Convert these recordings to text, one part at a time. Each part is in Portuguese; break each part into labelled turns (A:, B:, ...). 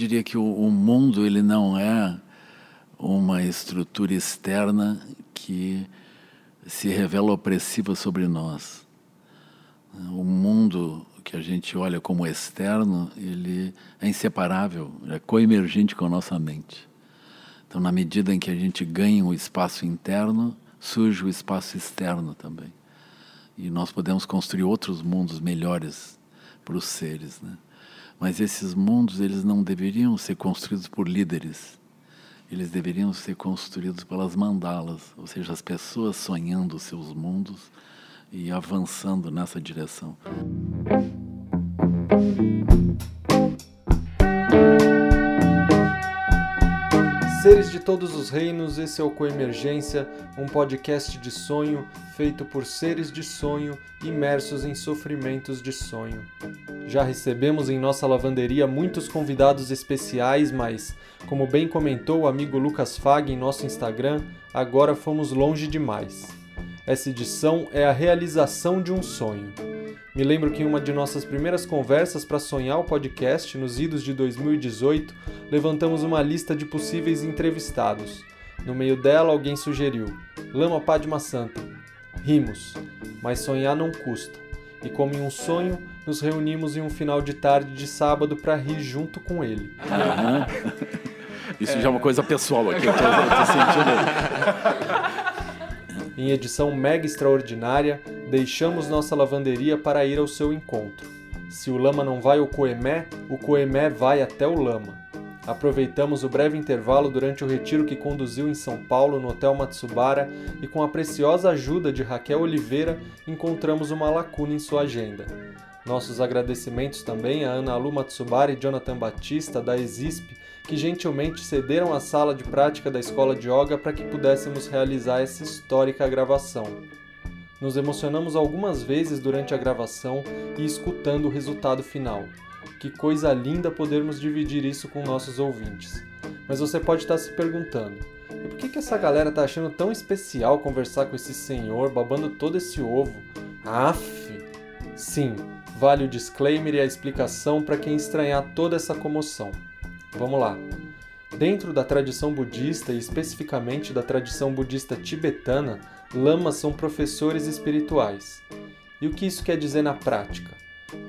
A: diria que o, o mundo ele não é uma estrutura externa que se revela opressiva sobre nós. O mundo que a gente olha como externo, ele é inseparável, é coemergente com a nossa mente. Então, na medida em que a gente ganha o espaço interno, surge o espaço externo também. E nós podemos construir outros mundos melhores para os seres, né? Mas esses mundos eles não deveriam ser construídos por líderes. Eles deveriam ser construídos pelas mandalas, ou seja, as pessoas sonhando seus mundos e avançando nessa direção.
B: Seres de todos os reinos, esse é o Coemergência, um podcast de sonho feito por seres de sonho imersos em sofrimentos de sonho. Já recebemos em nossa lavanderia muitos convidados especiais, mas, como bem comentou o amigo Lucas Fag em nosso Instagram, agora fomos longe demais. Essa edição é a realização de um sonho. Me lembro que em uma de nossas primeiras conversas para sonhar o podcast, nos idos de 2018, levantamos uma lista de possíveis entrevistados. No meio dela, alguém sugeriu: Lama Padma Santa. Rimos, mas sonhar não custa. E como em um sonho, nos reunimos em um final de tarde de sábado para rir junto com ele.
A: Uhum. Isso é. já é uma coisa pessoal aqui, eu tô, eu tô sentindo.
B: Em edição mega extraordinária, deixamos nossa lavanderia para ir ao seu encontro. Se o lama não vai ao Coemé, o Coemé vai até o lama. Aproveitamos o breve intervalo durante o retiro que conduziu em São Paulo no Hotel Matsubara e, com a preciosa ajuda de Raquel Oliveira, encontramos uma lacuna em sua agenda. Nossos agradecimentos também a Ana Lu Matsubara e Jonathan Batista, da EXISP, que gentilmente cederam a sala de prática da escola de yoga para que pudéssemos realizar essa histórica gravação. Nos emocionamos algumas vezes durante a gravação e escutando o resultado final. Que coisa linda podermos dividir isso com nossos ouvintes. Mas você pode estar se perguntando: e por que, que essa galera tá achando tão especial conversar com esse senhor babando todo esse ovo? Aff! Sim, vale o disclaimer e a explicação para quem estranhar toda essa comoção. Vamos lá. Dentro da tradição budista e especificamente da tradição budista tibetana, lamas são professores espirituais. E o que isso quer dizer na prática?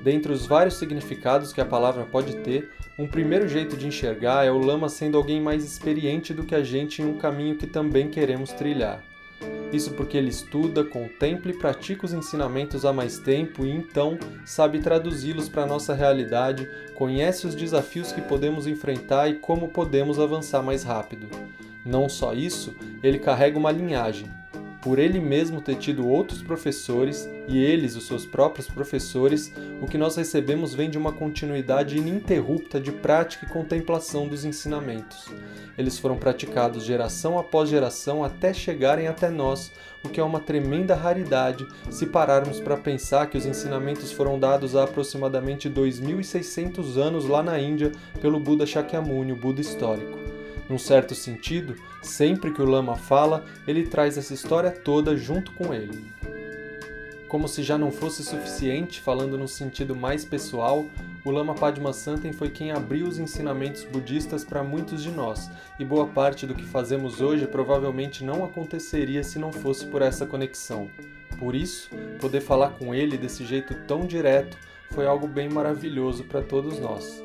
B: Dentre os vários significados que a palavra pode ter, um primeiro jeito de enxergar é o lama sendo alguém mais experiente do que a gente em um caminho que também queremos trilhar. Isso porque ele estuda, contempla e pratica os ensinamentos há mais tempo e então sabe traduzi-los para a nossa realidade, conhece os desafios que podemos enfrentar e como podemos avançar mais rápido. Não só isso, ele carrega uma linhagem, por ele mesmo ter tido outros professores e eles, os seus próprios professores, o que nós recebemos vem de uma continuidade ininterrupta de prática e contemplação dos ensinamentos. Eles foram praticados geração após geração até chegarem até nós, o que é uma tremenda raridade se pararmos para pensar que os ensinamentos foram dados há aproximadamente 2600 anos lá na Índia pelo Buda Shakyamuni, o Buda histórico. Num certo sentido, sempre que o Lama fala, ele traz essa história toda junto com ele. Como se já não fosse suficiente, falando no sentido mais pessoal, o Lama Padma Santen foi quem abriu os ensinamentos budistas para muitos de nós, e boa parte do que fazemos hoje provavelmente não aconteceria se não fosse por essa conexão. Por isso, poder falar com ele desse jeito tão direto foi algo bem maravilhoso para todos nós.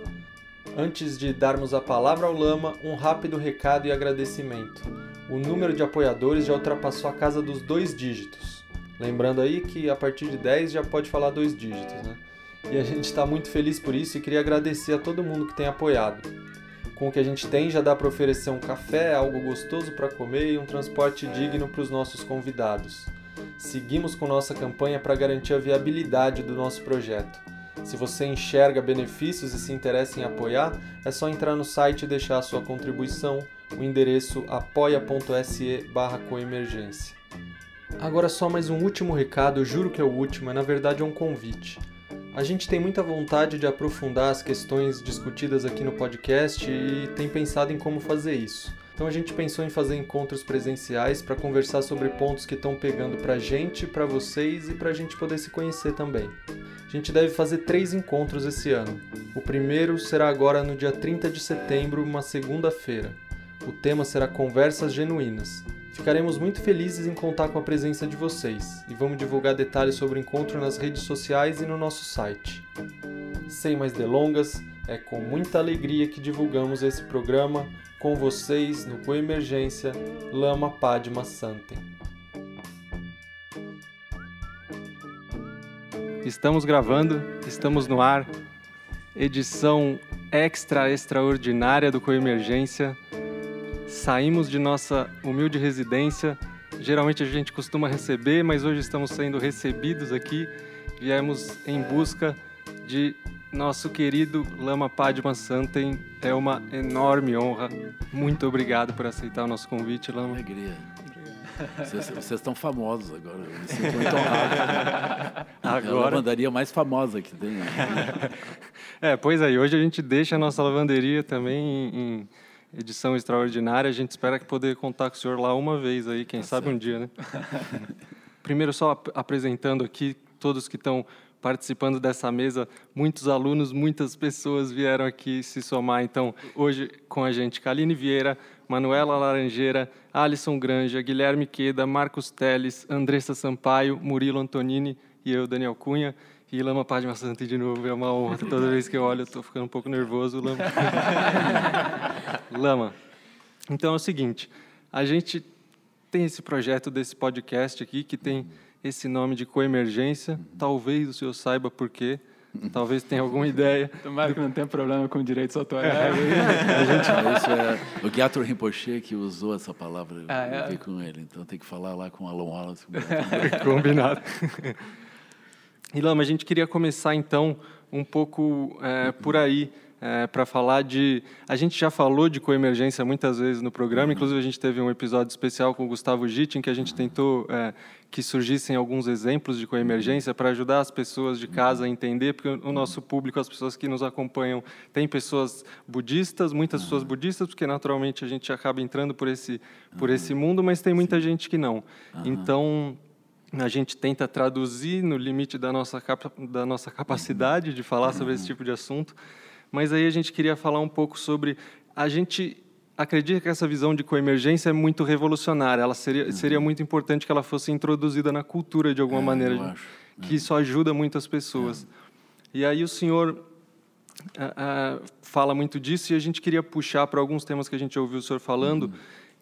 B: Antes de darmos a palavra ao Lama, um rápido recado e agradecimento. O número de apoiadores já ultrapassou a casa dos dois dígitos. Lembrando aí que a partir de 10 já pode falar dois dígitos, né? E a gente está muito feliz por isso e queria agradecer a todo mundo que tem apoiado. Com o que a gente tem, já dá para oferecer um café, algo gostoso para comer e um transporte digno para os nossos convidados. Seguimos com nossa campanha para garantir a viabilidade do nosso projeto. Se você enxerga benefícios e se interessa em apoiar, é só entrar no site e deixar a sua contribuição, o endereço apoia.se barra coemergência. Agora só mais um último recado, eu juro que é o último, é na verdade é um convite. A gente tem muita vontade de aprofundar as questões discutidas aqui no podcast e tem pensado em como fazer isso. Então a gente pensou em fazer encontros presenciais para conversar sobre pontos que estão pegando para gente, para vocês e para a gente poder se conhecer também.
C: A gente deve fazer três encontros esse ano. O primeiro será agora no dia 30 de setembro, uma segunda-feira. O tema será Conversas Genuínas. Ficaremos muito felizes em contar com a presença de vocês e vamos divulgar detalhes sobre o encontro nas redes sociais e no nosso site. Sem mais delongas, é com muita alegria que divulgamos esse programa com vocês no Coemergência Lama Padma Santem. Estamos gravando, estamos no ar. Edição extra extraordinária do Coemergência saímos de nossa humilde residência. Geralmente a gente costuma receber, mas hoje estamos sendo recebidos aqui. Viemos em busca de nosso querido Lama Padma Santen. É uma enorme honra. Muito obrigado por aceitar o nosso convite, Lama.
A: Alegria. Vocês, vocês, estão famosos agora. Eu me sinto muito honrado. Agora... É a lavandaria mais famosa que tem. Né?
C: É, pois aí. É, hoje a gente deixa a nossa lavanderia também em edição extraordinária. A gente espera poder contar com o senhor lá uma vez aí, quem tá sabe certo. um dia, né? Primeiro, só ap apresentando aqui todos que estão participando dessa mesa. Muitos alunos, muitas pessoas vieram aqui se somar. Então, hoje com a gente, Kaline Vieira, Manuela Laranjeira, Alisson Granja, Guilherme Queda, Marcos Teles, Andressa Sampaio, Murilo Antonini e eu, Daniel Cunha. E Lama Padma Santa de novo, é uma honra. Toda vez que eu olho, eu estou ficando um pouco nervoso, Lama. Lama, então é o seguinte, a gente tem esse projeto desse podcast aqui, que tem esse nome de coemergência. Talvez o senhor saiba por quê. Talvez tenha alguma ideia.
D: Tomara que não tenha problema com direitos autorais. É,
A: a gente... Isso é o Gyatro Rinpoche que usou essa palavra. Ah, é? com ele. Então tem que falar lá com o Alan Wallace.
C: Combinado. E Lama, a gente queria começar então um pouco é, por aí. É, para falar de. A gente já falou de coemergência muitas vezes no programa, inclusive a gente teve um episódio especial com o Gustavo Gitt, em que a gente tentou é, que surgissem alguns exemplos de coemergência para ajudar as pessoas de casa a entender, porque o nosso público, as pessoas que nos acompanham, tem pessoas budistas, muitas pessoas budistas, porque naturalmente a gente acaba entrando por esse, por esse mundo, mas tem muita gente que não. Então a gente tenta traduzir no limite da nossa, da nossa capacidade de falar sobre esse tipo de assunto, mas aí a gente queria falar um pouco sobre. A gente acredita que essa visão de coemergência é muito revolucionária, ela seria, seria muito importante que ela fosse introduzida na cultura de alguma é, maneira, que isso ajuda muitas pessoas. É. E aí o senhor fala muito disso e a gente queria puxar para alguns temas que a gente ouviu o senhor falando, uhum.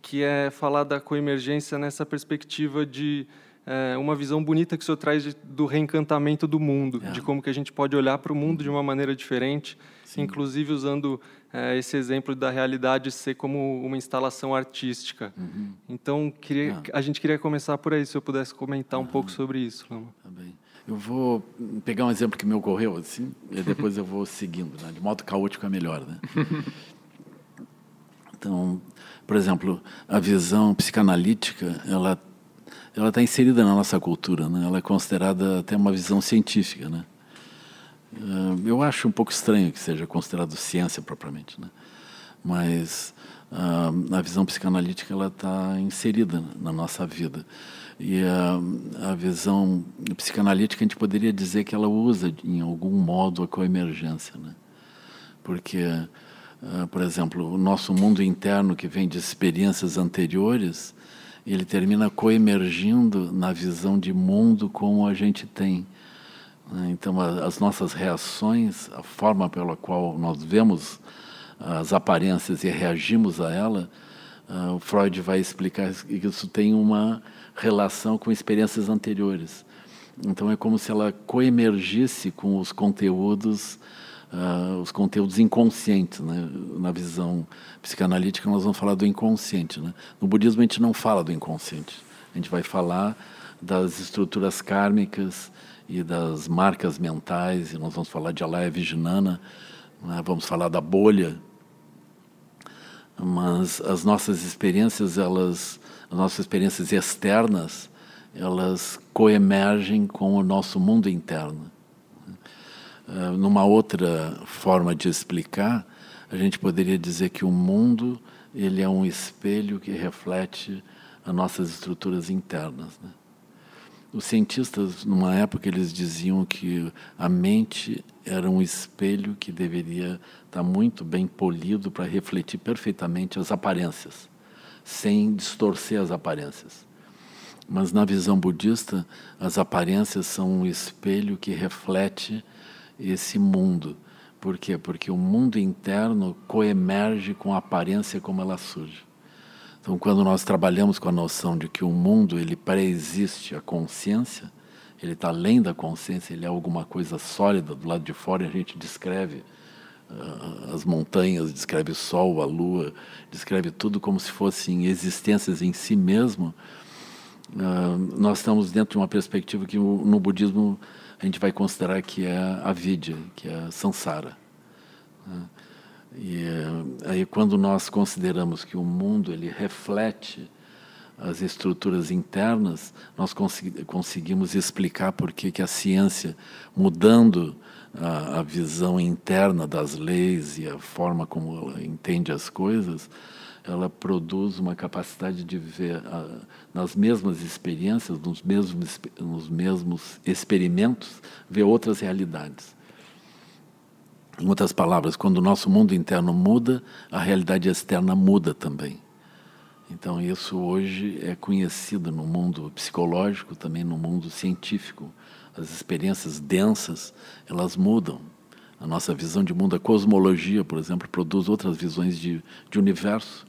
C: que é falar da coemergência nessa perspectiva de é, uma visão bonita que o senhor traz de, do reencantamento do mundo, é. de como que a gente pode olhar para o mundo de uma maneira diferente, Sim. inclusive usando é, esse exemplo da realidade ser como uma instalação artística. Uhum. Então, queria, ah. a gente queria começar por aí, se eu pudesse comentar um pouco sobre isso. Lama.
A: Tá bem. Eu vou pegar um exemplo que me ocorreu, assim, e depois eu vou seguindo, né? de modo caótico é melhor. Né? Então, por exemplo, a visão psicanalítica, ela ela está inserida na nossa cultura, né? ela é considerada até uma visão científica. Né? Eh, eu acho um pouco estranho que seja considerado ciência propriamente, né? mas uh, a visão psicanalítica ela está inserida na nossa vida. E a, a visão psicanalítica a gente poderia dizer que ela usa em algum modo a coemergência, né? porque, uh, por exemplo, o nosso mundo interno que vem de experiências anteriores ele termina coemergindo na visão de mundo como a gente tem. Né? Então, as nossas reações, a forma pela qual nós vemos as aparências e reagimos a ela, o Freud vai explicar que isso tem uma relação com experiências anteriores. Então, é como se ela coemergisse com os conteúdos uh, os conteúdos inconscientes. Né? Na visão psicanalítica, nós vamos falar do inconsciente. Né? No budismo, a gente não fala do inconsciente. A gente vai falar das estruturas kármicas e das marcas mentais, e nós vamos falar de Alaya Vijnana, né? vamos falar da bolha. Mas as nossas experiências, elas, as nossas experiências externas, elas coemergem com o nosso mundo interno. Ah, numa outra forma de explicar, a gente poderia dizer que o mundo ele é um espelho que reflete as nossas estruturas internas. Né? Os cientistas, numa época, eles diziam que a mente era um espelho que deveria estar muito bem polido para refletir perfeitamente as aparências, sem distorcer as aparências. Mas na visão budista, as aparências são um espelho que reflete esse mundo. Por quê? Porque o mundo interno coemerge com a aparência como ela surge. Então, quando nós trabalhamos com a noção de que o mundo ele pré-existe a consciência, ele está além da consciência, ele é alguma coisa sólida do lado de fora, e a gente descreve uh, as montanhas, descreve o sol, a lua, descreve tudo como se fossem existências em si mesmo. Uh, nós estamos dentro de uma perspectiva que no budismo a gente vai considerar que é a vidya, que é a samsara. Uh, e eh, aí quando nós consideramos que o mundo ele reflete as estruturas internas, nós conseguimos explicar por que, que a ciência, mudando a, a, visão interna das leis e a forma como ela entende as coisas, ela produz uma capacidade de ver a, nas mesmas experiências, nos mesmos, nos mesmos experimentos, ver outras realidades. Em outras palavras, quando o nosso mundo interno muda, a realidade externa muda também. Então, isso hoje é conhecido no mundo psicológico, também no mundo científico. As experiências densas, elas mudam. A nossa visão de mundo, a cosmologia, por exemplo, produz outras visões de, de universo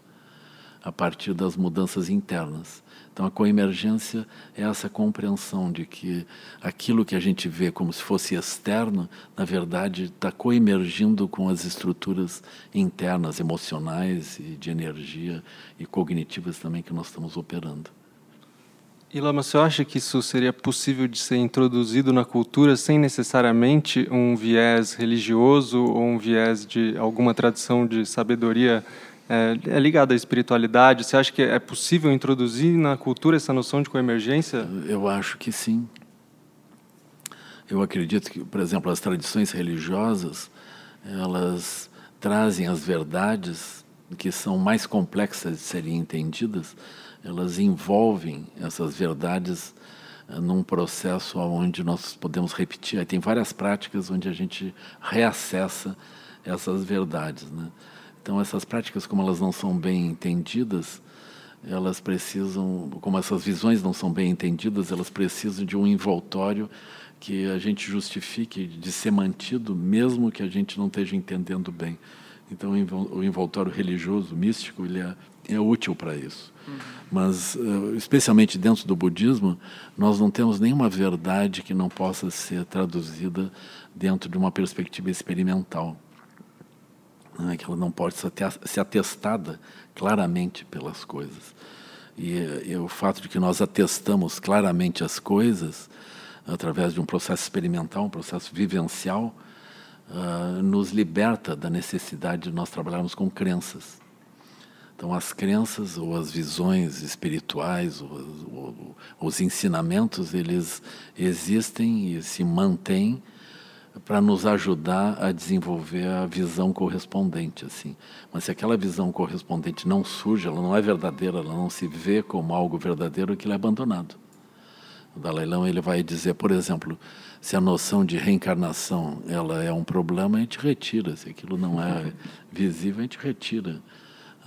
A: a partir das mudanças internas. Então, a coemergência é essa compreensão de que aquilo que a gente vê como se fosse externo, na verdade, está coemergindo com as estruturas internas, emocionais e de energia e cognitivas também que nós estamos operando.
C: E Lama, você acha que isso seria possível de ser introduzido na cultura sem necessariamente um viés religioso ou um viés de alguma tradição de sabedoria é, é ligado à espiritualidade. Você acha que é possível introduzir na cultura essa noção de coemergência?
A: Eu acho que sim. Eu acredito que, por exemplo, as tradições religiosas, elas trazem as verdades que são mais complexas de serem entendidas, elas envolvem essas verdades eh, num processo onde nós podemos repetir. Aí tem várias práticas onde a gente reacessa essas verdades, né? Então, essas práticas, como elas não são bem entendidas, elas precisam, como essas visões não são bem entendidas, elas precisam de um envoltório que a gente justifique de ser mantido, mesmo que a gente não esteja entendendo bem. Então, o envoltório religioso, místico, ele é, é útil para isso. Uhum. Mas, eh, especialmente dentro do budismo, nós não temos nenhuma verdade que não possa ser traduzida dentro de uma perspectiva experimental né, que ela não pode ser atestada claramente pelas coisas. E, e, o fato de que nós atestamos claramente as coisas através de um processo experimental, um processo vivencial, uh, nos liberta da necessidade de nós trabalharmos com crenças. Então, as crenças ou as visões espirituais, ou, ou, os ensinamentos, eles existem e se mantêm para nos ajudar a desenvolver a visão correspondente assim. Mas se aquela visão correspondente não surge, ela não é verdadeira, ela não se vê como algo verdadeiro, aquilo é abandonado. O Dalai Lama ele vai dizer, por exemplo, se a noção de reencarnação ela é um problema, a gente retira. Se aquilo não é visível, a gente retira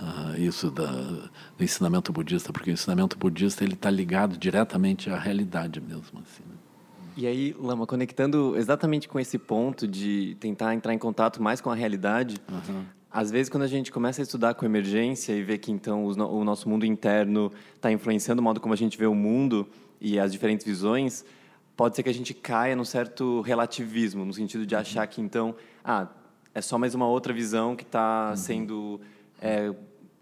A: uh, isso da, do ensinamento budista, porque o ensinamento budista ele está ligado diretamente à realidade mesmo. Assim?
E: E aí, Lama, conectando exatamente com esse ponto de tentar entrar em contato mais com a realidade, uhum. às vezes quando a gente começa a estudar com emergência e vê que então o nosso mundo interno está influenciando o modo como a gente vê o mundo e as diferentes visões, pode ser que a gente caia num certo relativismo, no sentido de achar que então, ah, é só mais uma outra visão que está uhum. sendo é,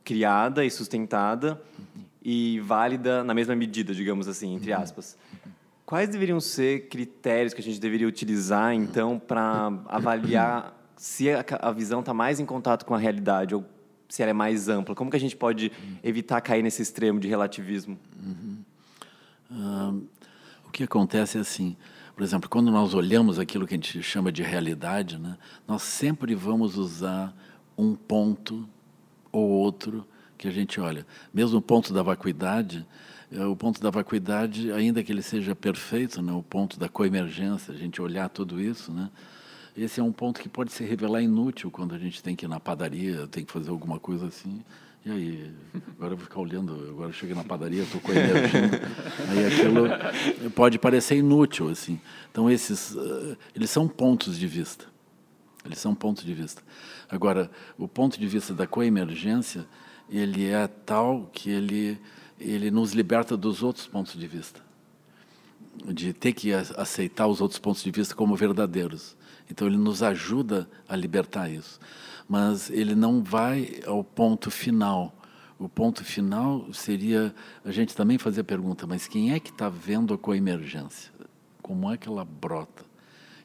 E: criada e sustentada uhum. e válida na mesma medida, digamos assim, entre uhum. aspas. Quais deveriam ser critérios que a gente deveria utilizar, então, para avaliar se a, a visão está mais em contato com a realidade ou se ela é mais ampla? Como que a gente pode evitar cair nesse extremo de relativismo?
A: Uhum. Uh, o que acontece é assim, por exemplo, quando nós olhamos aquilo que a gente chama de realidade, né, nós sempre vamos usar um ponto ou outro que a gente olha. Mesmo o ponto da vacuidade, o ponto da vacuidade, ainda que ele seja perfeito, né, o ponto da coemergência, a gente olhar tudo isso, né, esse é um ponto que pode se revelar inútil quando a gente tem que ir na padaria, tem que fazer alguma coisa assim. E aí, agora eu vou ficar olhando, agora eu cheguei na padaria, estou com energia. aí aquilo pode parecer inútil, assim. Então, esses, uh, eles são pontos de vista. Eles são pontos de vista. Agora, o ponto de vista da coemergência, ele é tal que ele, ele nos liberta dos outros pontos de vista. De ter que aceitar os outros pontos de vista como verdadeiros. Então, ele nos ajuda a libertar isso mas ele não vai ao ponto final. O ponto final seria a gente também fazer a pergunta: mas quem é que está vendo a coemergência? Como é que ela brota?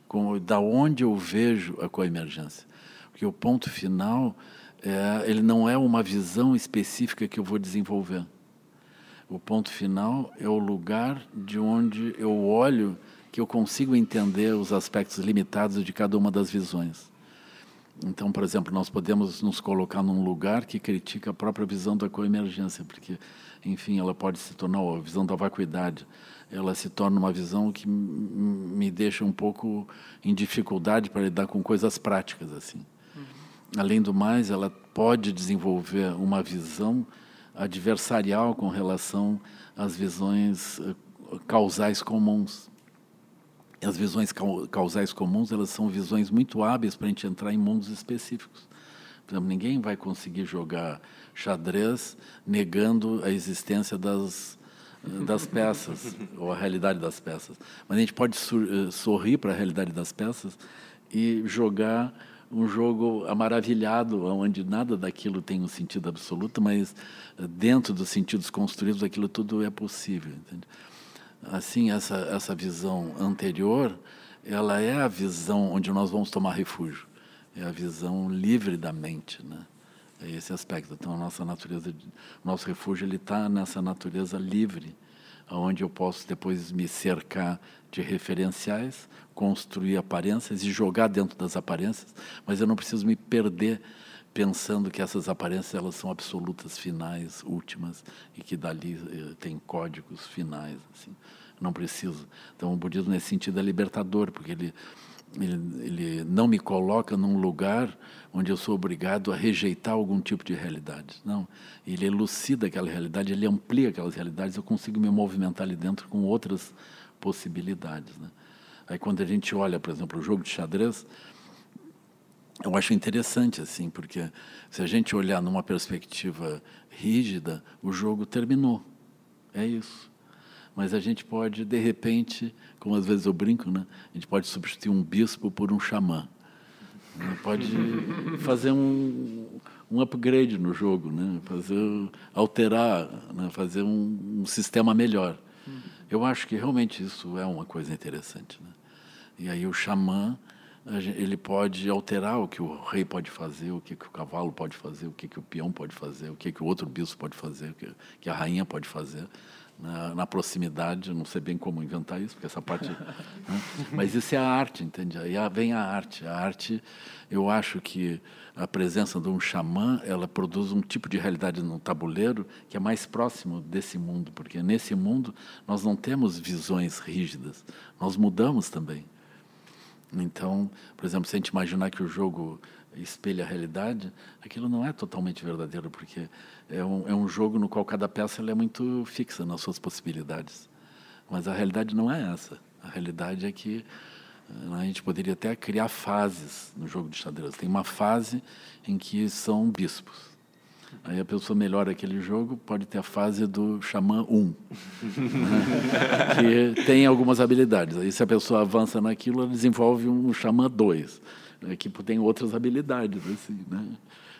A: Como, da onde eu vejo a coemergência? Porque o ponto final é, ele não é uma visão específica que eu vou desenvolver. O ponto final é o lugar de onde eu olho que eu consigo entender os aspectos limitados de cada uma das visões. Então, por exemplo, nós podemos nos colocar num lugar que critica a própria visão da coemergência, porque, enfim, ela pode se tornar a visão da vacuidade. Ela se torna uma visão que me deixa um pouco em dificuldade para lidar com coisas práticas assim. Uhum. Além do mais, ela pode desenvolver uma visão adversarial com relação às visões eh, causais comuns as visões causais comuns elas são visões muito hábeis para a gente entrar em mundos específicos. Por exemplo, ninguém vai conseguir jogar xadrez negando a existência das das peças ou a realidade das peças. Mas a gente pode eh, sorrir para a realidade das peças e jogar um jogo maravilhado, onde nada daquilo tem um sentido absoluto, mas eh, dentro dos sentidos construídos aquilo tudo é possível. Entende? assim essa essa visão anterior ela é a visão onde nós vamos tomar refúgio é a visão livre da mente né é esse aspecto então a nossa natureza nosso refúgio ele está nessa natureza livre onde eu posso depois me cercar de referenciais construir aparências e jogar dentro das aparências mas eu não preciso me perder pensando que essas aparências elas são absolutas, finais, últimas e que dali eh, tem códigos finais, assim. Não preciso. Então o budismo nesse sentido é libertador, porque ele ele, ele não me coloca num lugar onde eu sou obrigado a rejeitar algum tipo de realidade. Não, ele elucida aquela realidade, ele amplia aquelas realidades, eu consigo me movimentar ali dentro com outras possibilidades. Né? Aí quando a gente olha, por exemplo, o jogo de xadrez, eu acho interessante assim, porque se a gente olhar numa perspectiva rígida, o jogo terminou. É isso. Mas a gente pode, de repente, como às vezes eu brinco, né? A gente pode substituir um bispo por um xamã. Né? Pode fazer um, um upgrade no jogo, né? Fazer alterar, né? fazer um, um sistema melhor. Eu acho que realmente isso é uma coisa interessante, né? E aí o xamã ele pode alterar o que o rei pode fazer, o que, que o cavalo pode fazer, o que, que o peão pode fazer, o que, que o outro bispo pode fazer, o que, que a rainha pode fazer. Na, na, proximidade, não sei bem como inventar isso, porque essa parte. né? Mas isso é a arte, entende? Aí vem a arte. A arte, eu acho que a presença de um xamã, ela produz um tipo de realidade no tabuleiro que é mais próximo desse mundo, porque nesse mundo nós não temos visões rígidas, nós mudamos também. Então, por exemplo, se a gente imaginar que o jogo espelha a realidade, aquilo não é totalmente verdadeiro, porque é um, é um jogo no qual cada peça é muito fixa nas suas possibilidades. Mas a realidade não é essa. A realidade é que a gente poderia até criar fases no jogo de xadrez. Tem uma fase em que são bispos. Aí a pessoa melhora aquele jogo, pode ter a fase do xamã 1, né? que tem algumas habilidades. Aí se a pessoa avança naquilo, ela desenvolve um xamã 2, né? que tem outras habilidades. Assim, né?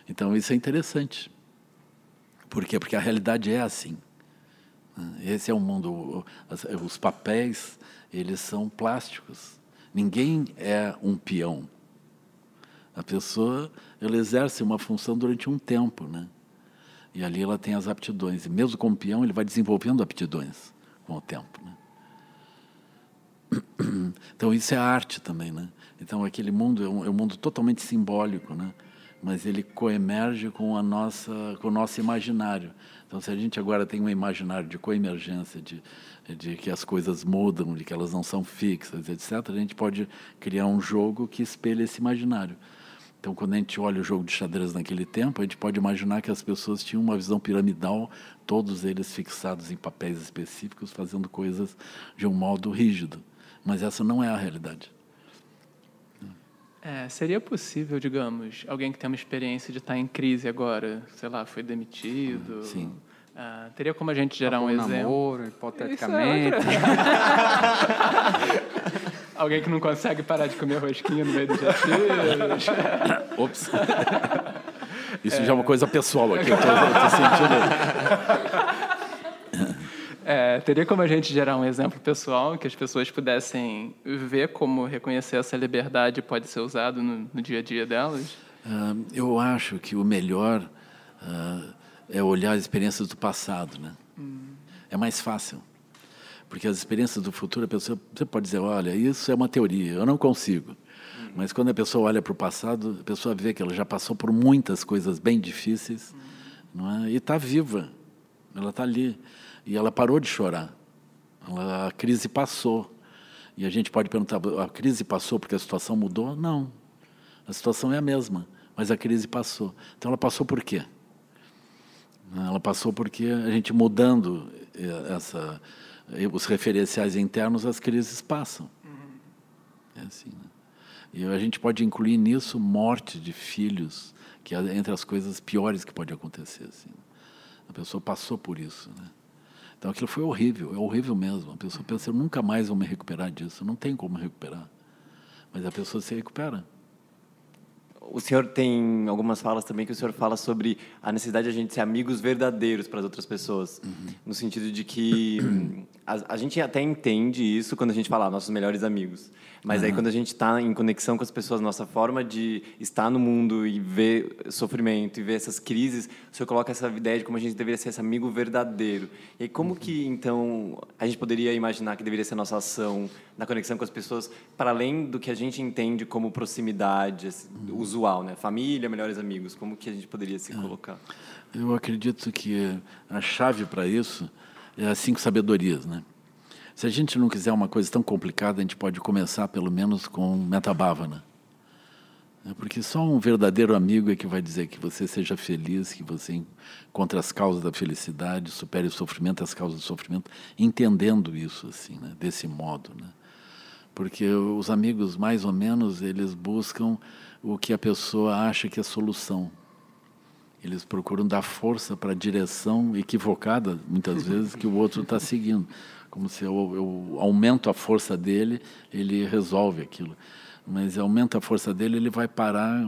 A: Então isso é interessante. Por quê? Porque a realidade é assim. Né? Esse é o mundo. Os papéis, eles são plásticos. Ninguém é um peão. A pessoa ela exerce uma função durante um tempo, né? E ali ela tem as aptidões. E mesmo como peão, ele vai desenvolvendo aptidões com o tempo. Né? Então isso é arte também, né? Então aquele mundo é um, é um mundo totalmente simbólico, né? mas ele coemerge com a nossa, com o nosso imaginário. Então, se a gente agora tem um imaginário de coemergência, de, de que as coisas mudam, de que elas não são fixas, etc., a gente pode criar um jogo que espelha esse imaginário. Então, quando a gente olha o jogo de xadrez naquele tempo, a gente pode imaginar que as pessoas tinham uma visão piramidal, todos eles fixados em papéis específicos, fazendo coisas de um modo rígido. Mas essa não é a realidade.
D: É, seria possível, digamos, alguém que tem uma experiência de estar em crise agora, sei lá, foi demitido.
A: Sim.
D: Uh, teria como a gente gerar um,
F: um
D: exemplo?
F: namoro, hipoteticamente.
D: alguém que não consegue parar de comer rosquinha no meio dos dias.
A: Ops. Isso é... já é uma coisa pessoal aqui, eu tô, eu tô sentindo.
D: É, teria como a gente gerar um exemplo pessoal que as pessoas pudessem ver como reconhecer essa liberdade pode ser usado no, no dia a dia delas?
A: Uh, eu acho que o melhor uh, é olhar as experiências do passado, né? Hum. É mais fácil. Porque as experiências do futuro, a pessoa você pode dizer, olha, isso é uma teoria, eu não consigo. Hum. Mas quando a pessoa olha para o passado, a pessoa vê que ela já passou por muitas coisas bem difíceis, hum. não é? E está viva, ela está ali. E ela parou de chorar. Ela, a crise passou. E a gente pode perguntar: a crise passou porque a situação mudou? Não. A situação é a mesma, mas a crise passou. Então ela passou por quê? Ela passou porque a gente mudando eh, essa, eh, os referenciais internos, as crises passam. É assim. Né? E a gente pode incluir nisso morte de filhos, que é entre as coisas piores que pode acontecer. Assim. A pessoa passou por isso. Né? Então aquilo foi horrível, é horrível mesmo. A pessoa pensa, eu nunca mais vou me recuperar disso, não tem como recuperar. Mas a pessoa se recupera.
E: O senhor tem algumas falas também que o senhor fala sobre a necessidade de a gente ser amigos verdadeiros para as outras pessoas. Uhum. No sentido de que a, a, gente até entende isso quando a gente fala ah, nossos melhores amigos. Mas uhum. aí quando a gente está em conexão com as pessoas, nossa forma de estar no mundo e ver sofrimento e ver essas crises, o senhor coloca essa ideia de como a gente deveria ser esse amigo verdadeiro. E como uhum. que então a gente poderia imaginar que deveria ser a nossa ação na conexão com as pessoas para além do que a gente entende como proximidade uhum. Usual, né? Família, melhores amigos. Como que a gente poderia se é. colocar?
A: Eu acredito que a chave para isso é as cinco sabedorias, né? Se a gente não quiser uma coisa tão complicada, a gente pode começar pelo menos com metabávana. É porque só um verdadeiro amigo é que vai dizer que você seja feliz, que você encontre as causas da felicidade, supere o sofrimento, as causas do sofrimento, entendendo isso assim, né? desse modo, né? Porque os amigos, mais ou menos, eles buscam o que a pessoa acha que é solução. Eles procuram dar força para a direção equivocada, muitas vezes, que o outro está seguindo como se eu, eu aumento a força dele, ele resolve aquilo. Mas aumenta a força dele, ele vai parar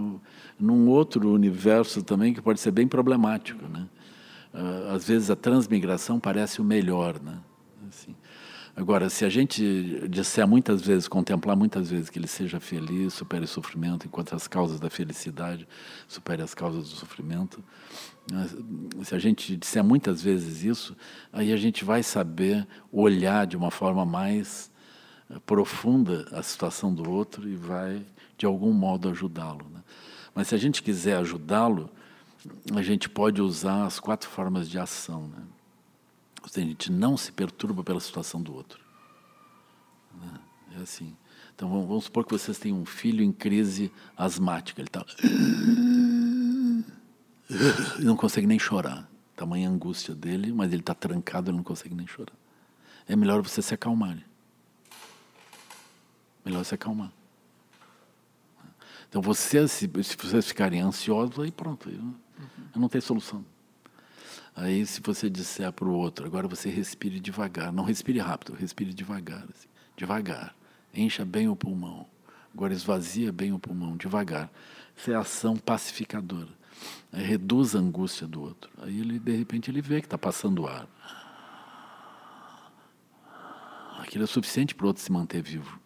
A: num outro universo também que pode ser bem problemático, né? Ah, às vezes a transmigração parece o melhor, né? Agora, se a gente disser muitas vezes, contemplar muitas vezes que ele seja feliz, supere o sofrimento, enquanto as causas da felicidade supere as causas do sofrimento, se a gente disser muitas vezes isso, aí a gente vai saber olhar de uma forma mais eh, profunda a situação do outro e vai, de algum modo, ajudá-lo. Né? Mas se a gente quiser ajudá-lo, a gente pode usar as quatro formas de ação. Né? A gente não se perturba pela situação do outro. Né? É assim. Então vamos supor que vocês têm um filho em crise asmática. Ele está. Não consegue nem chorar. Tamanha angústia dele, mas ele está trancado, ele não consegue nem chorar. É melhor você se acalmar. Melhor se acalmar. Então, você, se, se vocês ficarem ansiosos, aí pronto, eu, eu não tenho solução. Aí, se você disser para o outro, agora você respire devagar, não respire rápido, respire devagar, assim, devagar. Encha bem o pulmão. Agora esvazia bem o pulmão, devagar. Isso é ação pacificadora. Aí reduz a angústia do outro. Aí ele, de repente, ele vê que está passando ar. Aquilo é suficiente para o outro se manter vivo.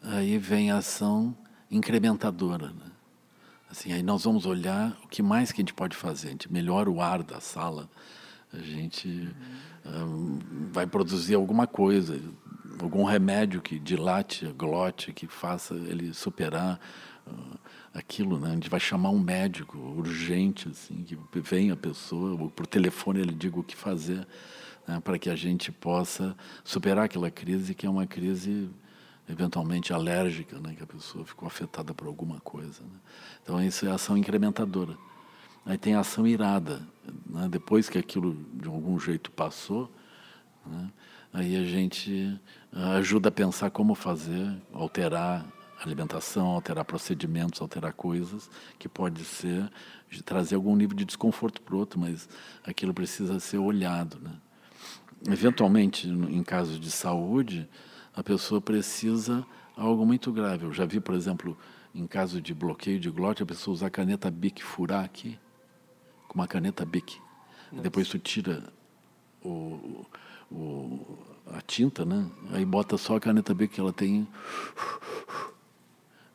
A: Aí vem a ação incrementadora. Né? Assim, aí nós vamos olhar o que mais que a gente pode fazer. A gente melhora o ar da sala, a gente um, vai produzir alguma coisa. algum remédio que dilate glote, que faça ele superar uh, aquilo, né? A gente vai chamar um médico urgente, assim, que venha a pessoa, ou por telefone ele diga o que fazer, né? para que a gente possa superar aquela crise, que é uma crise eventualmente alérgica, né? que a pessoa ficou afetada por alguma coisa. Né? Então, isso é ação incrementadora. Aí tem a ação irada. Né? Depois que aquilo, de algum jeito, passou, né? aí a gente ah, ajuda a pensar como fazer, alterar alimentação, alterar procedimentos, alterar coisas, que pode ser trazer algum nível de desconforto para o outro, mas aquilo precisa ser olhado. Né? Eventualmente, em casos de saúde, a pessoa precisa algo muito grave. Eu já vi, por exemplo, em caso de bloqueio de glote, a pessoa usar a caneta Bic, furar aqui, com uma caneta Bic. Depois tu tira o, o, a tinta, né? Aí bota só a caneta Bic que ela tem.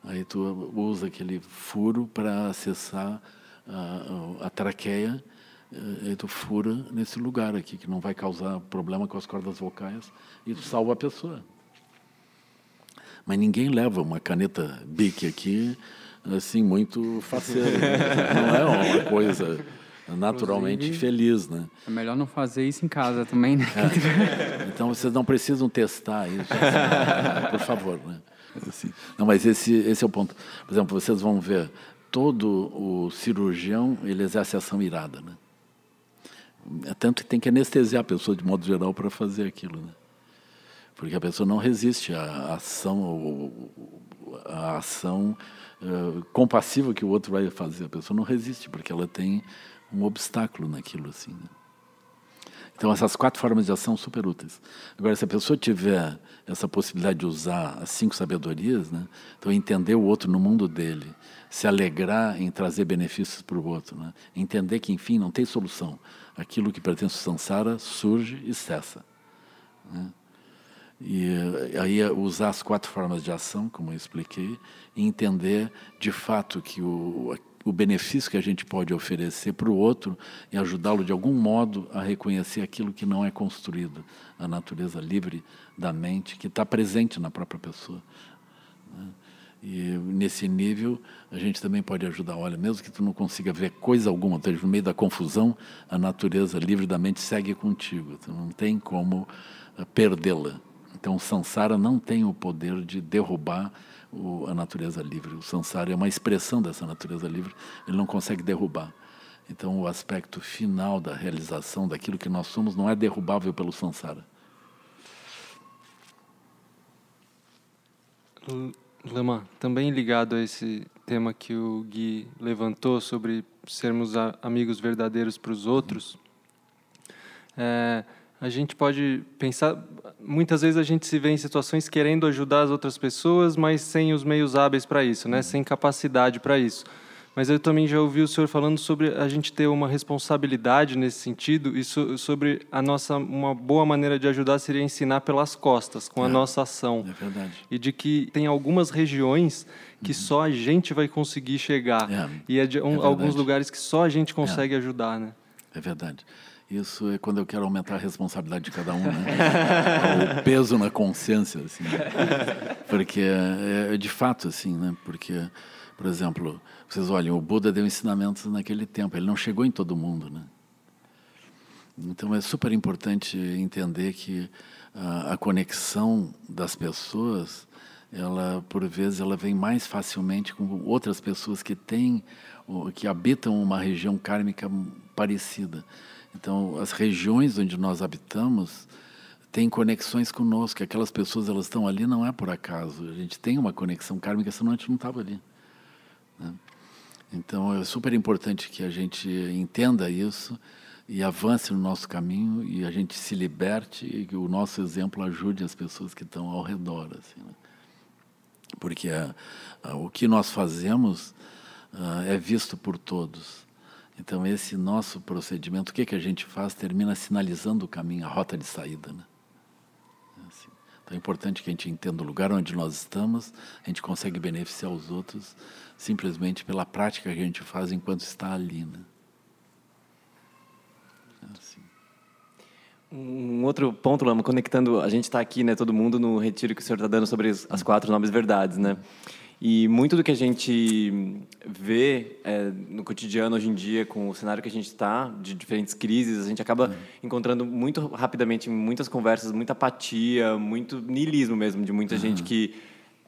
A: Aí tu usa aquele furo para acessar a, a traqueia aí tu fura nesse lugar aqui, que não vai causar problema com as cordas vocais, e tu salva a pessoa. Mas ninguém leva uma caneta Bic aqui assim muito faceira. não é uma coisa naturalmente Inclusive, feliz, né?
F: É melhor não fazer isso em casa também, né?
A: É. Então vocês não precisam testar isso, assim, por favor, né? Assim. Não, mas esse esse é o ponto. Por exemplo, vocês vão ver todo o cirurgião ele exerce ação irada, né? É tanto que tem que anestesiar a pessoa de modo geral para fazer aquilo, né? Porque a pessoa não resiste à ação, à ação uh, compassiva que o outro vai fazer. A pessoa não resiste porque ela tem um obstáculo naquilo assim. Né? Então essas quatro formas de ação super úteis. Agora, se a pessoa tiver essa possibilidade de usar as cinco sabedorias, né? então entender o outro no mundo dele, se alegrar em trazer benefícios para o outro, né? entender que enfim não tem solução. Aquilo que pertence ao samsara surge e cessa. Né? E eh, aí é usar as quatro formas de ação, como eu expliquei, e entender de fato que o, o benefício que a gente pode oferecer para o outro e ajudá-lo de algum modo a reconhecer aquilo que não é construído, a natureza livre da mente que está presente na própria pessoa. Né? E nesse nível a gente também pode ajudar. Olha, mesmo que tu não consiga ver coisa alguma, esteja no meio da confusão, a natureza livre da mente segue contigo. Tu não tem como eh, perdê-la. Então, o Sansara não tem o poder de derrubar o, a natureza livre. O Sansara é uma expressão dessa natureza livre, ele não consegue derrubar. Então, o aspecto final da realização daquilo que nós somos não é derrubável pelo Sansara.
C: Lama, também ligado a esse tema que o Gui levantou sobre sermos amigos verdadeiros para os outros, é, a gente pode pensar. Muitas vezes a gente se vê em situações querendo ajudar as outras pessoas, mas sem os meios hábeis para isso, né? sem capacidade para isso. Mas eu também já ouvi o senhor falando sobre a gente ter uma responsabilidade nesse sentido e so, sobre a nossa uma boa maneira de ajudar seria ensinar pelas costas com a é, nossa ação.
A: É verdade.
C: E de que tem algumas regiões que uhum. só a gente vai conseguir chegar é, e é de um, é alguns lugares que só a gente consegue ajudar, né?
A: É verdade. Isso é quando eu quero aumentar a responsabilidade de cada um, né? o peso na consciência, assim. Porque é, é, de fato assim, né? Porque, por exemplo, vocês olhem, o Buda deu ensinamentos naquele tempo. Ele não chegou em todo mundo, né? Então é super importante entender que a, a conexão das pessoas, ela por vezes ela vem mais facilmente com outras pessoas que têm, que habitam uma região kármica parecida. Então, as regiões onde nós habitamos têm conexões conosco. Aquelas pessoas elas estão ali não é por acaso. A gente tem uma conexão kármica, senão a gente não estava ali. Né? Então, é super importante que a gente entenda isso e avance no nosso caminho e a gente se liberte e que o nosso exemplo ajude as pessoas que estão ao redor. Assim, né? Porque uh, o que nós fazemos uh, é visto por todos. Então, esse nosso procedimento, o que, que a gente faz? Termina sinalizando o caminho, a rota de saída. Né? É assim. Então, é importante que a gente entenda o lugar onde nós estamos, a gente consegue beneficiar os outros simplesmente pela prática que a gente faz enquanto está ali. Né? É assim.
E: Um outro ponto, Lama, conectando, a gente está aqui, né, todo mundo no retiro que o senhor está dando sobre as quatro nobres verdades, né? E muito do que a gente vê é, no cotidiano hoje em dia, com o cenário que a gente está, de diferentes crises, a gente acaba uhum. encontrando muito rapidamente, em muitas conversas, muita apatia, muito niilismo mesmo, de muita uhum. gente que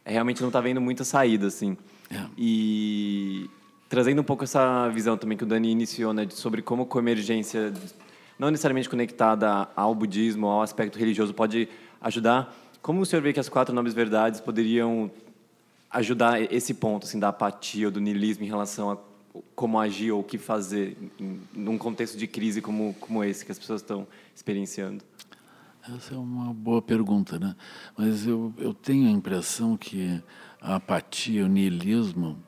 E: realmente não está vendo muita saída, assim. É. E trazendo um pouco essa visão também que o Dani iniciou, né, sobre como coemergência não necessariamente conectada ao budismo, ao aspecto religioso, pode ajudar. Como o senhor vê que as quatro nobres verdades poderiam ajudar esse ponto assim da apatia do niilismo em relação a como agir ou o que fazer em, num contexto de crise como como esse que as pessoas estão experienciando?
A: Essa é uma boa pergunta, né? Mas eu, eu tenho a impressão que a apatia, o niilismo,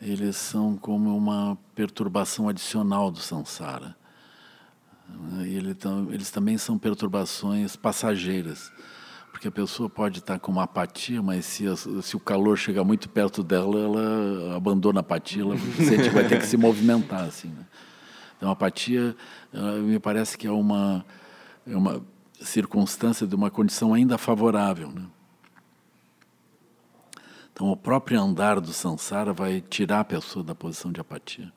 A: eles são como uma perturbação adicional do samsara. Ele, eles também são perturbações passageiras, porque a pessoa pode estar com uma apatia, mas se, se o calor chegar muito perto dela, ela abandona a apatia, ela sente vai ter que se movimentar. Assim, né? Então, a apatia me parece que é uma, é uma circunstância de uma condição ainda favorável. Né? Então, o próprio andar do samsara vai tirar a pessoa da posição de apatia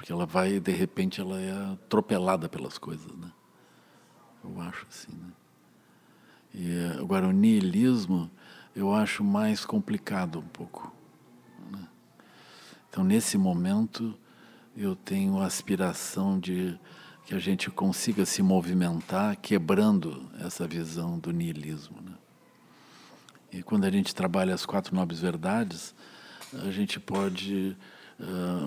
A: porque ela vai de repente ela é atropelada pelas coisas, né? Eu acho assim, né? E agora o niilismo eu acho mais complicado um pouco. Né? Então nesse momento eu tenho a aspiração de que a gente consiga se movimentar quebrando essa visão do niilismo. Né? E quando a gente trabalha as quatro nobres verdades, a gente pode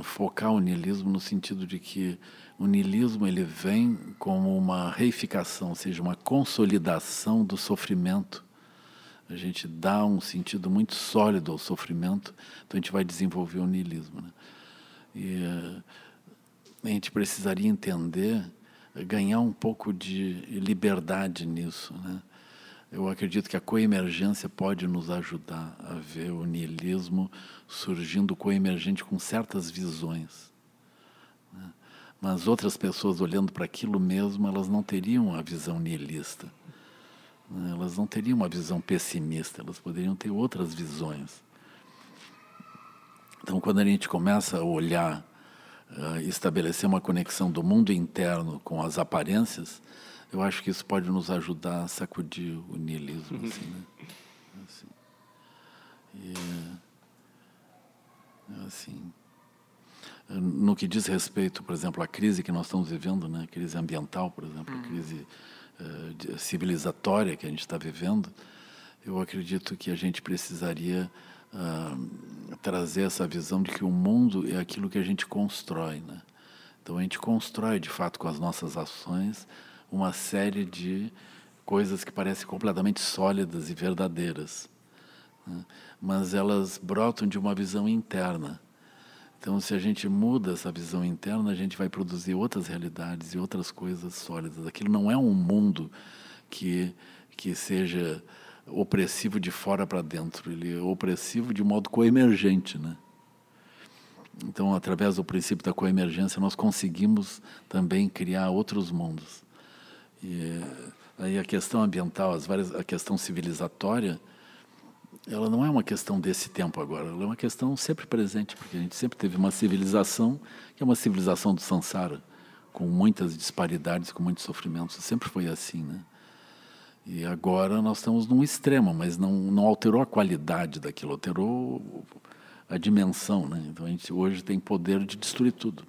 A: focar o niilismo no sentido de que o niilismo ele vem como uma reificação, ou seja, uma consolidação do sofrimento. A gente dá um sentido muito sólido ao sofrimento, então a gente vai desenvolver o niilismo. Né? E a gente precisaria entender, ganhar um pouco de liberdade nisso, né? Eu acredito que a coemergência pode nos ajudar a ver o niilismo surgindo coemergente com certas visões. Né? Mas outras pessoas olhando para aquilo mesmo, elas não teriam a visão niilista. Né? Elas não teriam uma visão pessimista, elas poderiam ter outras visões. Então, quando a gente começa a olhar uh, estabelecer uma conexão do mundo interno com as aparências, eu acho que isso pode nos ajudar a sacudir o niilismo, uhum. assim, né? Assim. E, assim, no que diz respeito, por exemplo, à crise que nós estamos vivendo, né? A crise ambiental, por exemplo, a uhum. crise uh, civilizatória que a gente está vivendo, eu acredito que a gente precisaria uh, trazer essa visão de que o mundo é aquilo que a gente constrói, né? Então a gente constrói, de fato, com as nossas ações, uma série de coisas que parecem completamente sólidas e verdadeiras, né? mas elas brotam de uma visão interna. Então, se a gente muda essa visão interna, a gente vai produzir outras realidades e outras coisas sólidas. Aquilo não é um mundo que, que seja opressivo de fora para dentro, ele é opressivo de modo coemergente, né? Então, através do princípio da coemergência, nós conseguimos também criar outros mundos. E aí a questão ambiental, as várias, a questão civilizatória, ela não é uma questão desse tempo agora, ela é uma questão sempre presente, porque a gente sempre teve uma civilização que é uma civilização do Sansara, com muitas disparidades, com muitos sofrimentos, sempre foi assim, né? E agora nós estamos num extremo, mas não, não alterou a qualidade daquilo, alterou a dimensão, né? Então a gente hoje tem poder de destruir tudo.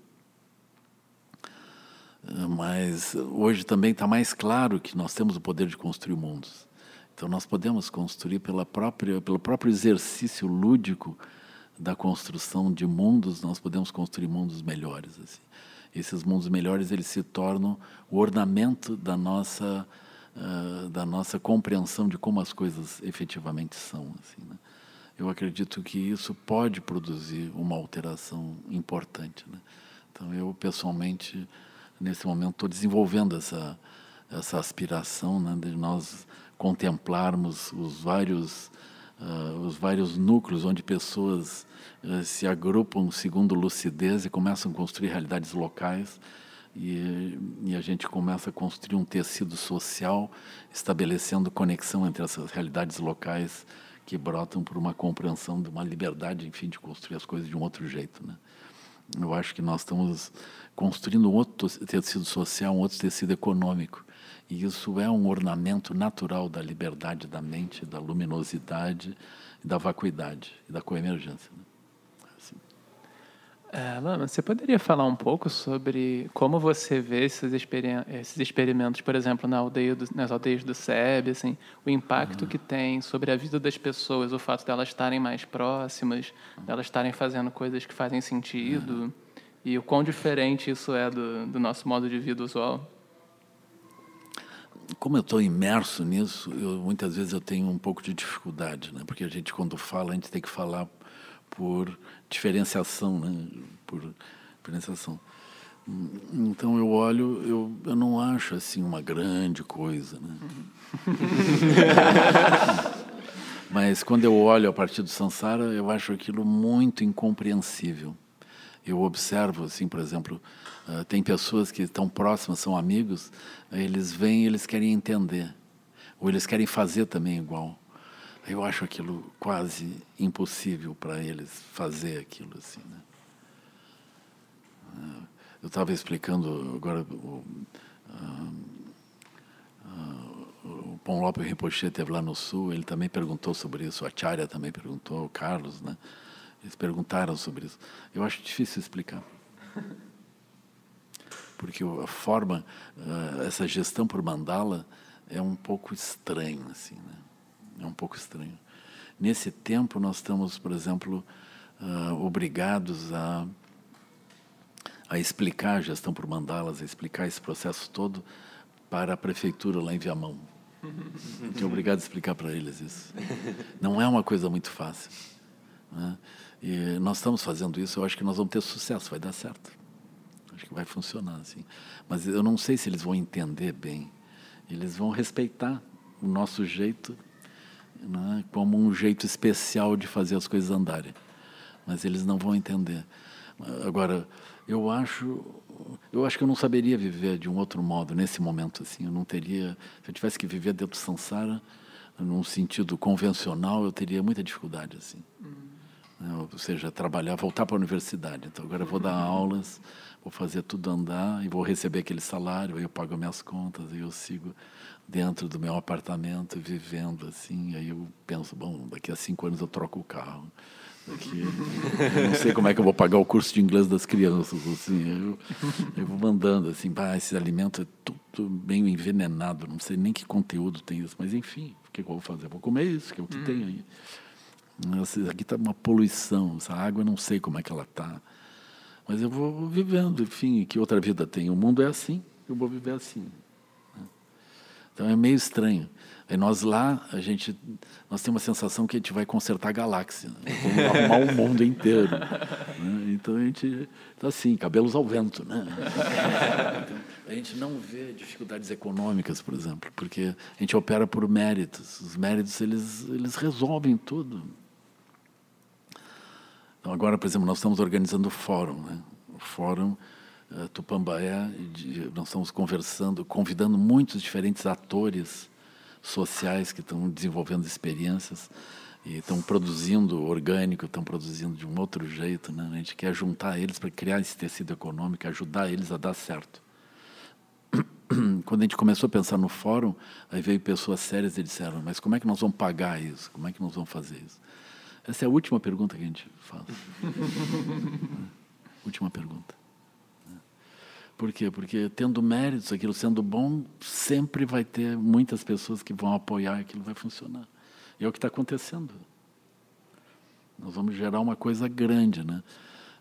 A: Mas hoje também está mais claro que nós temos o poder de construir mundos. Então nós podemos construir pela própria, pelo próprio exercício lúdico da construção de mundos, nós podemos construir mundos melhores. Assim. Esses mundos melhores eles se tornam o ornamento da nossa uh, da nossa compreensão de como as coisas efetivamente são. Assim, né? Eu acredito que isso pode produzir uma alteração importante. Né? Então eu pessoalmente nesse momento estou desenvolvendo essa essa aspiração né, de nós contemplarmos os vários uh, os vários núcleos onde pessoas uh, se agrupam segundo lucidez e começam a construir realidades locais e, e, a gente começa a construir um tecido social, estabelecendo conexão entre essas realidades locais que brotam por uma compreensão de uma liberdade, enfim, de construir as coisas de um outro jeito, né? Eu acho que nós estamos construindo outro tecido social, um outro tecido econômico, e isso é um ornamento natural da liberdade da mente, da luminosidade, da vacuidade e da coemergência. Né?
D: É, Lama, você poderia falar um pouco sobre como você vê esses, esses experimentos, por exemplo, na aldeia do, nas aldeias do SEB, assim, o impacto uhum. que tem sobre a vida das pessoas, o fato delas estarem mais próximas, delas estarem fazendo coisas que fazem sentido, uhum. e o quão diferente isso é do, do nosso modo de vida usual?
A: Como eu estou imerso nisso, eu, muitas vezes eu tenho um pouco de dificuldade, né? porque a gente, quando fala, a gente tem que falar por diferenciação, né? por diferenciação. Então eu olho, eu, eu não acho assim uma grande coisa, né? Mas quando eu olho a partir do Sansara, eu acho aquilo muito incompreensível. Eu observo, assim, por exemplo, uh, tem pessoas que estão próximas, são amigos, eles vêm e eles querem entender, ou eles querem fazer também igual. Eu acho aquilo quase impossível para eles fazer aquilo assim, né? Eu estava explicando agora o, o Pão Lopes Rinpoche teve lá no Sul, ele também perguntou sobre isso, a Acharya também perguntou, o Carlos, né? Eles perguntaram sobre isso. Eu acho difícil explicar. Porque a forma, uh, essa gestão por mandala é um pouco estranho, assim, né? É um pouco estranho. Nesse tempo, nós estamos, por exemplo, uh, obrigados a, a explicar a gestão por mandalas, a explicar esse processo todo para a prefeitura lá em Viamão. A gente é obrigado a explicar para eles isso. Não é uma coisa muito fácil. Né? E nós estamos fazendo isso, eu acho que nós vamos ter sucesso, vai dar certo. Acho que vai funcionar assim. Mas eu não sei se eles vão entender bem. Eles vão respeitar o nosso jeito né, como um jeito especial de fazer as coisas andarem. Mas eles não vão entender. Agora, eu acho, eu acho que eu não saberia viver de um outro modo nesse momento assim. Eu não teria, se eu tivesse que viver dentro do samsara, num sentido convencional, eu teria muita dificuldade assim. Né, ou seja, trabalhar, voltar para a universidade. Então agora eu vou dar aulas, vou fazer tudo andar e vou receber aquele salário, aí eu pago minhas contas, e eu sigo dentro do meu apartamento, vivendo assim. Aí eu penso, bom, daqui a cinco anos eu troco o carro. Daqui, eu não sei como é que eu vou pagar o curso de inglês das crianças. Assim, eu, eu vou mandando assim, esse alimento é tudo meio envenenado, não sei nem que conteúdo tem isso, mas enfim, o que eu vou fazer? vou comer isso, que é o que hum. tem aí. Aqui está uma poluição, essa água eu não sei como é que ela está. Mas eu vou vivendo, enfim, que outra vida tem. O mundo é assim, eu vou viver assim. Então é meio estranho. Aí nós lá, a gente, nós temos a sensação que a gente vai consertar a galáxia, né? vamos arrumar o mundo inteiro. Né? Então a gente está assim, cabelos ao vento. Né? Então, a gente não vê dificuldades econômicas, por exemplo, porque a gente opera por méritos. Os méritos, eles, eles resolvem tudo. Então agora, por exemplo, nós estamos organizando o fórum. Né? O fórum uh, Tupambaé, de, nós estamos conversando, convidando muitos diferentes atores sociais que estão desenvolvendo experiências e estão produzindo orgânico, estão produzindo de um outro jeito. Né? A gente quer juntar eles para criar esse tecido econômico, ajudar eles a dar certo. Quando a gente começou a pensar no fórum, aí veio pessoas sérias e disseram: Mas como é que nós vamos pagar isso? Como é que nós vamos fazer isso? Essa é a última pergunta que a gente faz. última pergunta. Por quê? Porque tendo méritos, aquilo sendo bom, sempre vai ter muitas pessoas que vão apoiar e aquilo vai funcionar. E é o que está acontecendo. Nós vamos gerar uma coisa grande, né?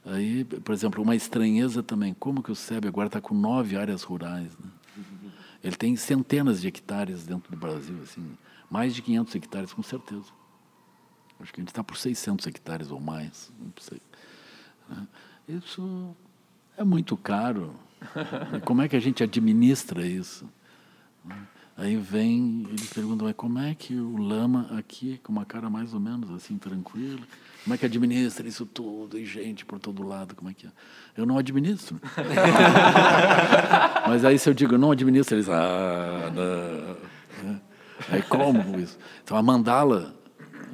A: Aí, por exemplo, uma estranheza também. Como que o SEB agora está com nove áreas rurais, né? Ele tem centenas de hectares dentro do Brasil, assim, mais de 500 hectares, com certeza. Acho que a gente está por 600 hectares ou mais, não sei. Né? Isso é muito caro. Como é que a gente administra isso? Aí vem, eles perguntam, mas como é que o lama aqui, com uma cara mais ou menos assim, tranquila, como é que administra isso tudo, e gente por todo lado, como é que é? Eu não administro. mas aí se eu digo, não administro, eles, ah, não. Aí como isso? Então a mandala,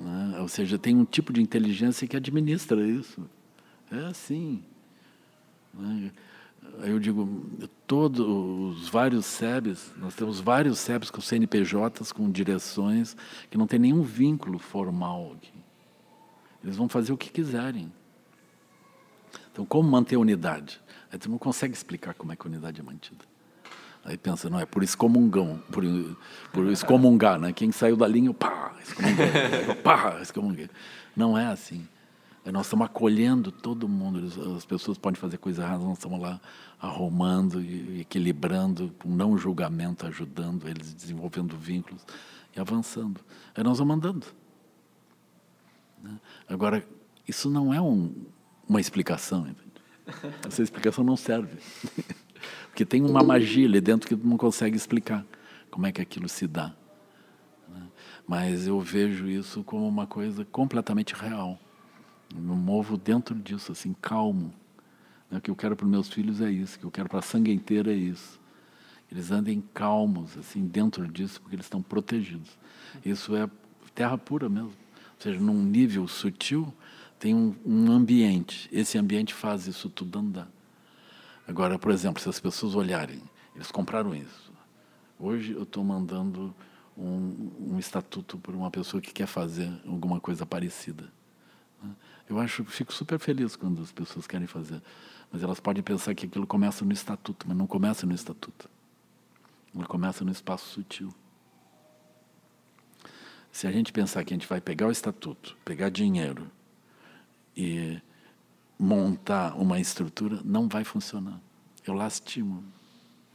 A: né? ou seja, tem um tipo de inteligência que administra isso. É assim. Né? Aí eu digo, todos os vários SEBs, nós temos vários SEBs com CNPJs, com direções, que não tem nenhum vínculo formal aqui. Eles vão fazer o que quiserem. Então, como manter a unidade? Aí tu não consegue explicar como é que a unidade é mantida. Aí pensa, não, é por excomungão, por, por excomungar, né? Quem saiu da linha, pá, excomunguei, pá, excomunguei. Não é assim. Nós estamos acolhendo todo mundo. As pessoas podem fazer coisas erradas, nós estamos lá arrumando e equilibrando, com não julgamento, ajudando eles, desenvolvendo vínculos e avançando. Aí nós vamos andando. Né? Agora, isso não é um, uma explicação. Entende? Essa explicação não serve. Porque tem uma magia ali dentro que não consegue explicar como é que aquilo se dá. Né? Mas eu vejo isso como uma coisa completamente real. Eu me movo dentro disso, assim, calmo. Né? O que eu quero para os meus filhos é isso, o que eu quero para a sangue inteira é isso. Eles andem calmos, assim, dentro disso, porque eles estão protegidos. Isso é terra pura mesmo. Ou seja, num nível sutil, tem um, um ambiente. Esse ambiente faz isso tudo andar. Agora, por exemplo, se as pessoas olharem, eles compraram isso. Hoje eu estou mandando um, um estatuto para uma pessoa que quer fazer alguma coisa parecida. Né? Eu acho, fico super feliz quando as pessoas querem fazer, mas elas podem pensar que aquilo começa no estatuto, mas não começa no estatuto. Ele começa no espaço sutil. Se a gente pensar que a gente vai pegar o estatuto, pegar dinheiro e montar uma estrutura, não vai funcionar. Eu lastimo.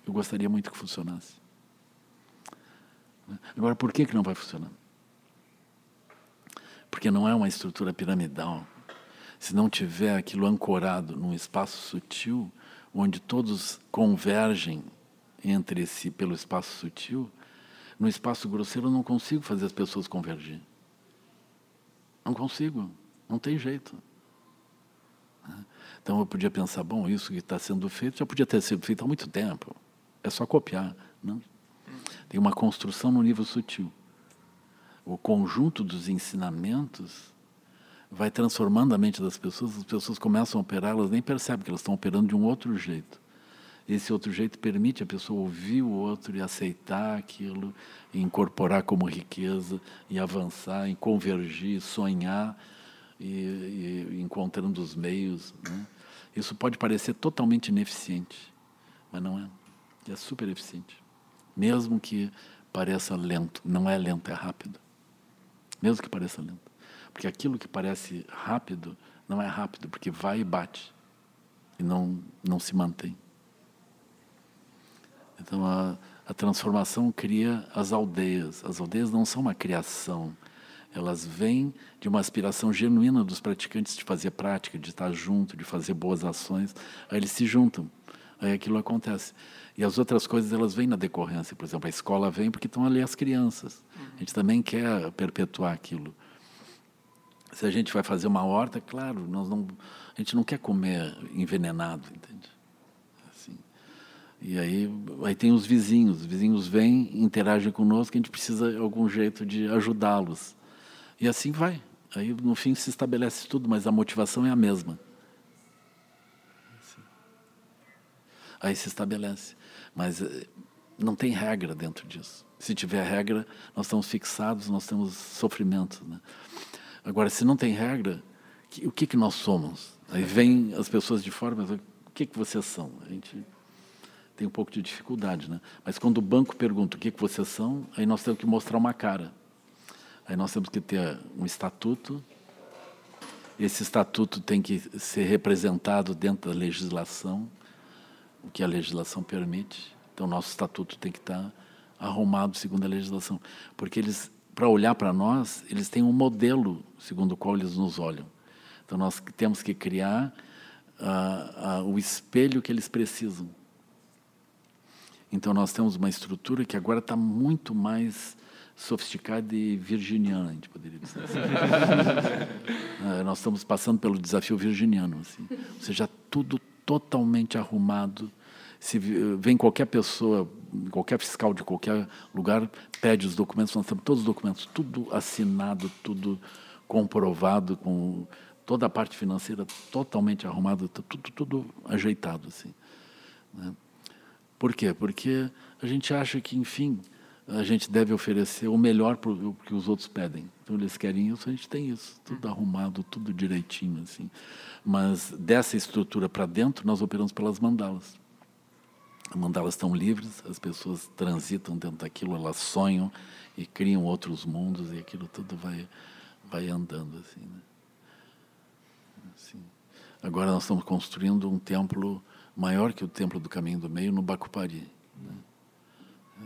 A: Eu gostaria muito que funcionasse. Agora, por que, que não vai funcionar? Porque não é uma estrutura piramidal se não tiver aquilo ancorado num espaço sutil, onde todos convergem entre si pelo espaço sutil, no espaço grosseiro eu não consigo fazer as pessoas convergir. Não consigo, não tem jeito. Então eu podia pensar, bom, isso que está sendo feito já podia ter sido feito há muito tempo. É só copiar. Não? Tem uma construção no nível sutil. O conjunto dos ensinamentos vai transformando a mente das pessoas, as pessoas começam a operar, elas nem percebem que elas estão operando de um outro jeito. Esse outro jeito permite a pessoa ouvir o outro e aceitar aquilo, e incorporar como riqueza, e avançar, e convergir, sonhar, e, e encontrando os meios. Né? Isso pode parecer totalmente ineficiente, mas não é. É super eficiente. Mesmo que pareça lento, não é lento, é rápido. Mesmo que pareça lento. Porque aquilo que parece rápido não é rápido, porque vai e bate e não, não se mantém. Então a, a transformação cria as aldeias. As aldeias não são uma criação, elas vêm de uma aspiração genuína dos praticantes de fazer prática, de estar junto, de fazer boas ações. Aí eles se juntam, aí aquilo acontece. E as outras coisas elas vêm na decorrência. Por exemplo, a escola vem porque estão ali as crianças. A gente também quer perpetuar aquilo. Se a gente vai fazer uma horta, claro, nós não, a gente não quer comer envenenado, entende? Assim. E aí, aí tem os vizinhos, os vizinhos vêm, interagem conosco, a gente precisa de algum jeito de ajudá-los. E assim vai. Aí no fim se estabelece tudo, mas a motivação é a mesma. Assim. Aí se estabelece. Mas eh, não tem regra dentro disso. Se tiver regra, nós estamos fixados, nós temos sofrimento. Né? Agora, se não tem regra, o que, que nós somos? Aí vem as pessoas de fora, mas o que, que vocês são? A gente tem um pouco de dificuldade, né? Mas quando o banco pergunta o que, que vocês são, aí nós temos que mostrar uma cara. Aí nós temos que ter um estatuto. Esse estatuto tem que ser representado dentro da legislação, o que a legislação permite. Então, nosso estatuto tem que estar arrumado segundo a legislação, porque eles para olhar para nós, eles têm um modelo segundo o qual eles nos olham. Então nós temos que criar uh, uh, o espelho que eles precisam. Então nós temos uma estrutura que agora está muito mais sofisticada e virginiana, a gente poderia dizer. Assim. é, nós estamos passando pelo desafio virginiano, assim. ou seja, tudo totalmente arrumado. Se vem qualquer pessoa, qualquer fiscal de qualquer lugar, pede os documentos, nós temos todos os documentos, tudo assinado, tudo comprovado, com toda a parte financeira totalmente arrumada, tudo, tudo ajeitado. Assim, né? Por quê? Porque a gente acha que, enfim, a gente deve oferecer o melhor para o que os outros pedem. Então eles querem isso, a gente tem isso, tudo arrumado, tudo direitinho assim. Mas dessa estrutura para dentro nós operamos pelas mandalas. As mandalas estão livres, as pessoas transitam dentro daquilo, elas sonham e criam outros mundos e aquilo tudo vai vai andando assim. Né? assim. Agora nós estamos construindo um templo maior que o templo do Caminho do Meio no Bacupari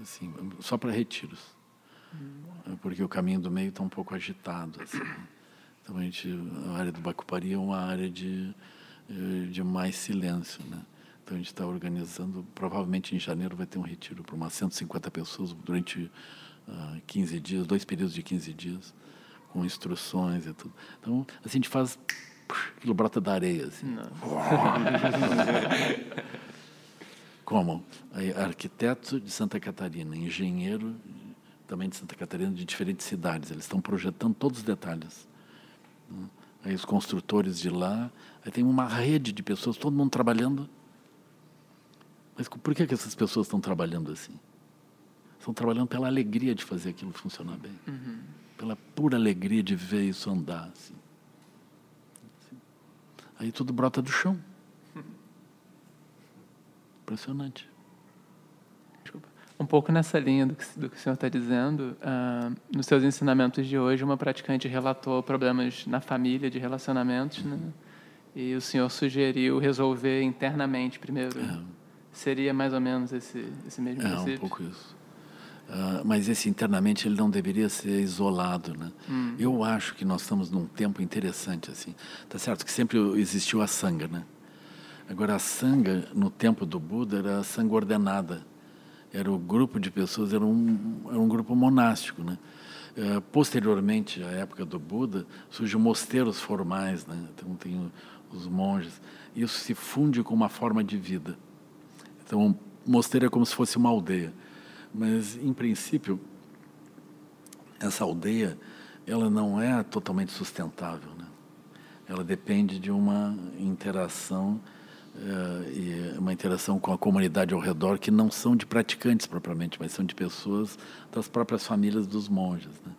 A: assim, só para retiros. Hum. Porque o caminho do meio está um pouco agitado. Assim. Então a, gente, a área do Bacupari é uma área de, eh, de mais silêncio. Né? Então a gente está organizando, provavelmente em janeiro vai ter um retiro para umas 150 pessoas durante uh, ah, 15 dias, dois períodos de 15 dias, com instruções e tudo. Então, assim, a gente faz aquilo brota da areia. Assim. como arquiteto de Santa Catarina, engenheiro também de Santa Catarina, de diferentes cidades. Eles estão projetando todos os detalhes. Né? Aí os construtores de lá, aí tem uma rede de pessoas, todo mundo trabalhando. Mas por que, que essas pessoas estão trabalhando assim? Estão trabalhando pela alegria de fazer aquilo funcionar bem. Uhum. Pela pura alegria de ver isso andar. Assim. Aí tudo brota do chão. Impressionante.
D: Um pouco nessa linha do que, do que o senhor está dizendo, uh, nos seus ensinamentos de hoje, uma praticante relatou problemas na família, de relacionamentos, né? E o senhor sugeriu resolver internamente primeiro. É. Seria mais ou menos esse, esse mesmo
A: é, princípio? É, um pouco isso. Uh, mas esse internamente ele não deveria ser isolado, né? Hum. Eu acho que nós estamos num tempo interessante assim. Tá certo que sempre existiu a sanga, né? Agora, a sanga, no tempo do Buda, era a sanga ordenada. Era o grupo de pessoas, era um, era um grupo monástico. Né? É, posteriormente, à época do Buda, surgem mosteiros formais, né? então tem os monges. Isso se funde com uma forma de vida. Então, mosteiro é como se fosse uma aldeia. Mas, em princípio, essa aldeia ela não é totalmente sustentável. Né? Ela depende de uma interação uh, e uma interação com a comunidade ao redor que não são de praticantes propriamente, mas são de pessoas das próprias famílias dos monges. Né?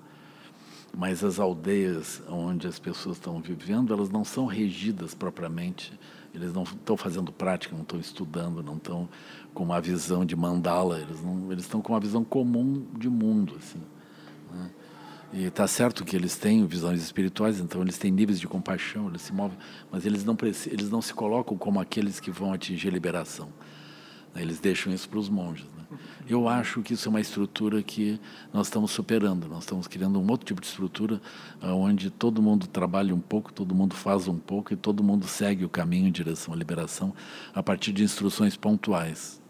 A: Mas as aldeias onde as pessoas estão vivendo, elas não são regidas propriamente, eles não estão fazendo prática, não estão estudando, não estão com uma visão de mandala, eles, não, eles estão com uma visão comum de mundo. Assim, né? E está certo que eles têm visões espirituais, então eles têm níveis de compaixão, eles se movem, mas eles não, eles não se colocam como aqueles que vão atingir a liberação. Né? Eles deixam isso para os monges. Eu acho que isso é uma estrutura que nós estamos superando. Nós estamos criando um outro tipo de estrutura onde todo mundo trabalha um pouco, todo mundo faz um pouco e todo mundo segue o caminho em direção à liberação a partir de instruções pontuais.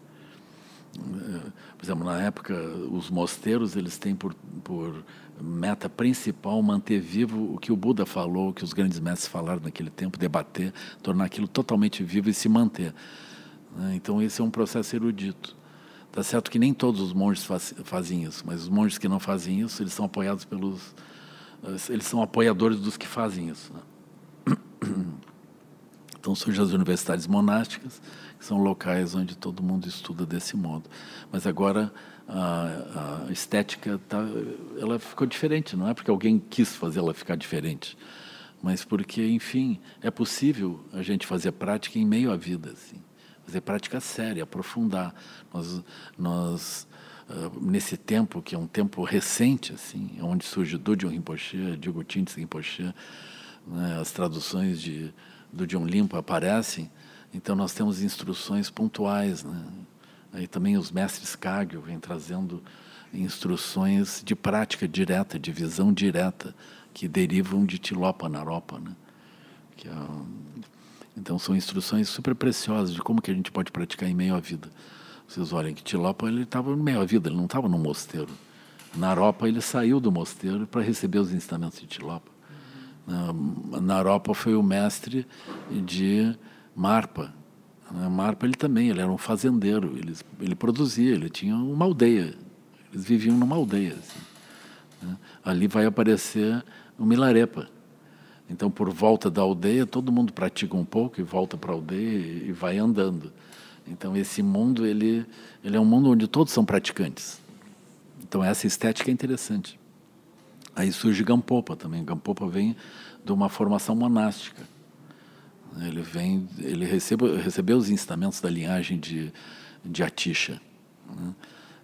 A: Por exemplo, na época, os mosteiros eles têm por, por meta principal manter vivo o que o Buda falou, o que os grandes mestres falaram naquele tempo, debater, tornar aquilo totalmente vivo e se manter. Né? Então esse é um processo erudito. Tá certo que nem todos os monges faz, fazem isso, mas os monges que não fazem isso, eles são apoiados pelos, eles são apoiadores dos que fazem isso. Né? Então surgem as universidades monásticas, que são locais onde todo mundo estuda desse modo. Mas agora a, a estética tá, ela ficou diferente, não é porque alguém quis fazer ela ficar diferente, mas porque, enfim, é possível a gente fazer prática em meio à vida, assim, fazer prática séria, aprofundar. Nós, nós uh, nesse tempo que é um tempo recente, assim, onde surge Dudjon Rinpoche, Diogo Tintz Rinpoche, né, as traduções de do John Limpo aparecem, então nós temos instruções pontuais, né? Aí também os mestres Kagyu vêm trazendo instruções de prática direta, de visão direta, que derivam de Tilopa Naropa. Né? Que é, então são instruções super preciosas de como que a gente pode praticar em meio à vida. Vocês olhem que Tilopa ele estava no meio da vida, ele não estava no mosteiro. Na Europa ele saiu do mosteiro para receber os ensinamentos de Tilopa. Na Europa foi o mestre de Marpa. Marpa ele também, ele era um fazendeiro, ele, ele produzia, ele tinha uma aldeia. Eles viviam numa aldeia. Assim, né? Ali vai aparecer o Milarepa. Então, por volta da aldeia, todo mundo pratica um pouco e volta para a aldeia e vai andando. Então esse mundo ele ele é um mundo onde todos são praticantes. Então essa estética é interessante. Aí surge Gampopa também. Gampopa vem de uma formação monástica. Ele vem, ele recebe, recebeu os ensinamentos da linhagem de, de Atisha. Né?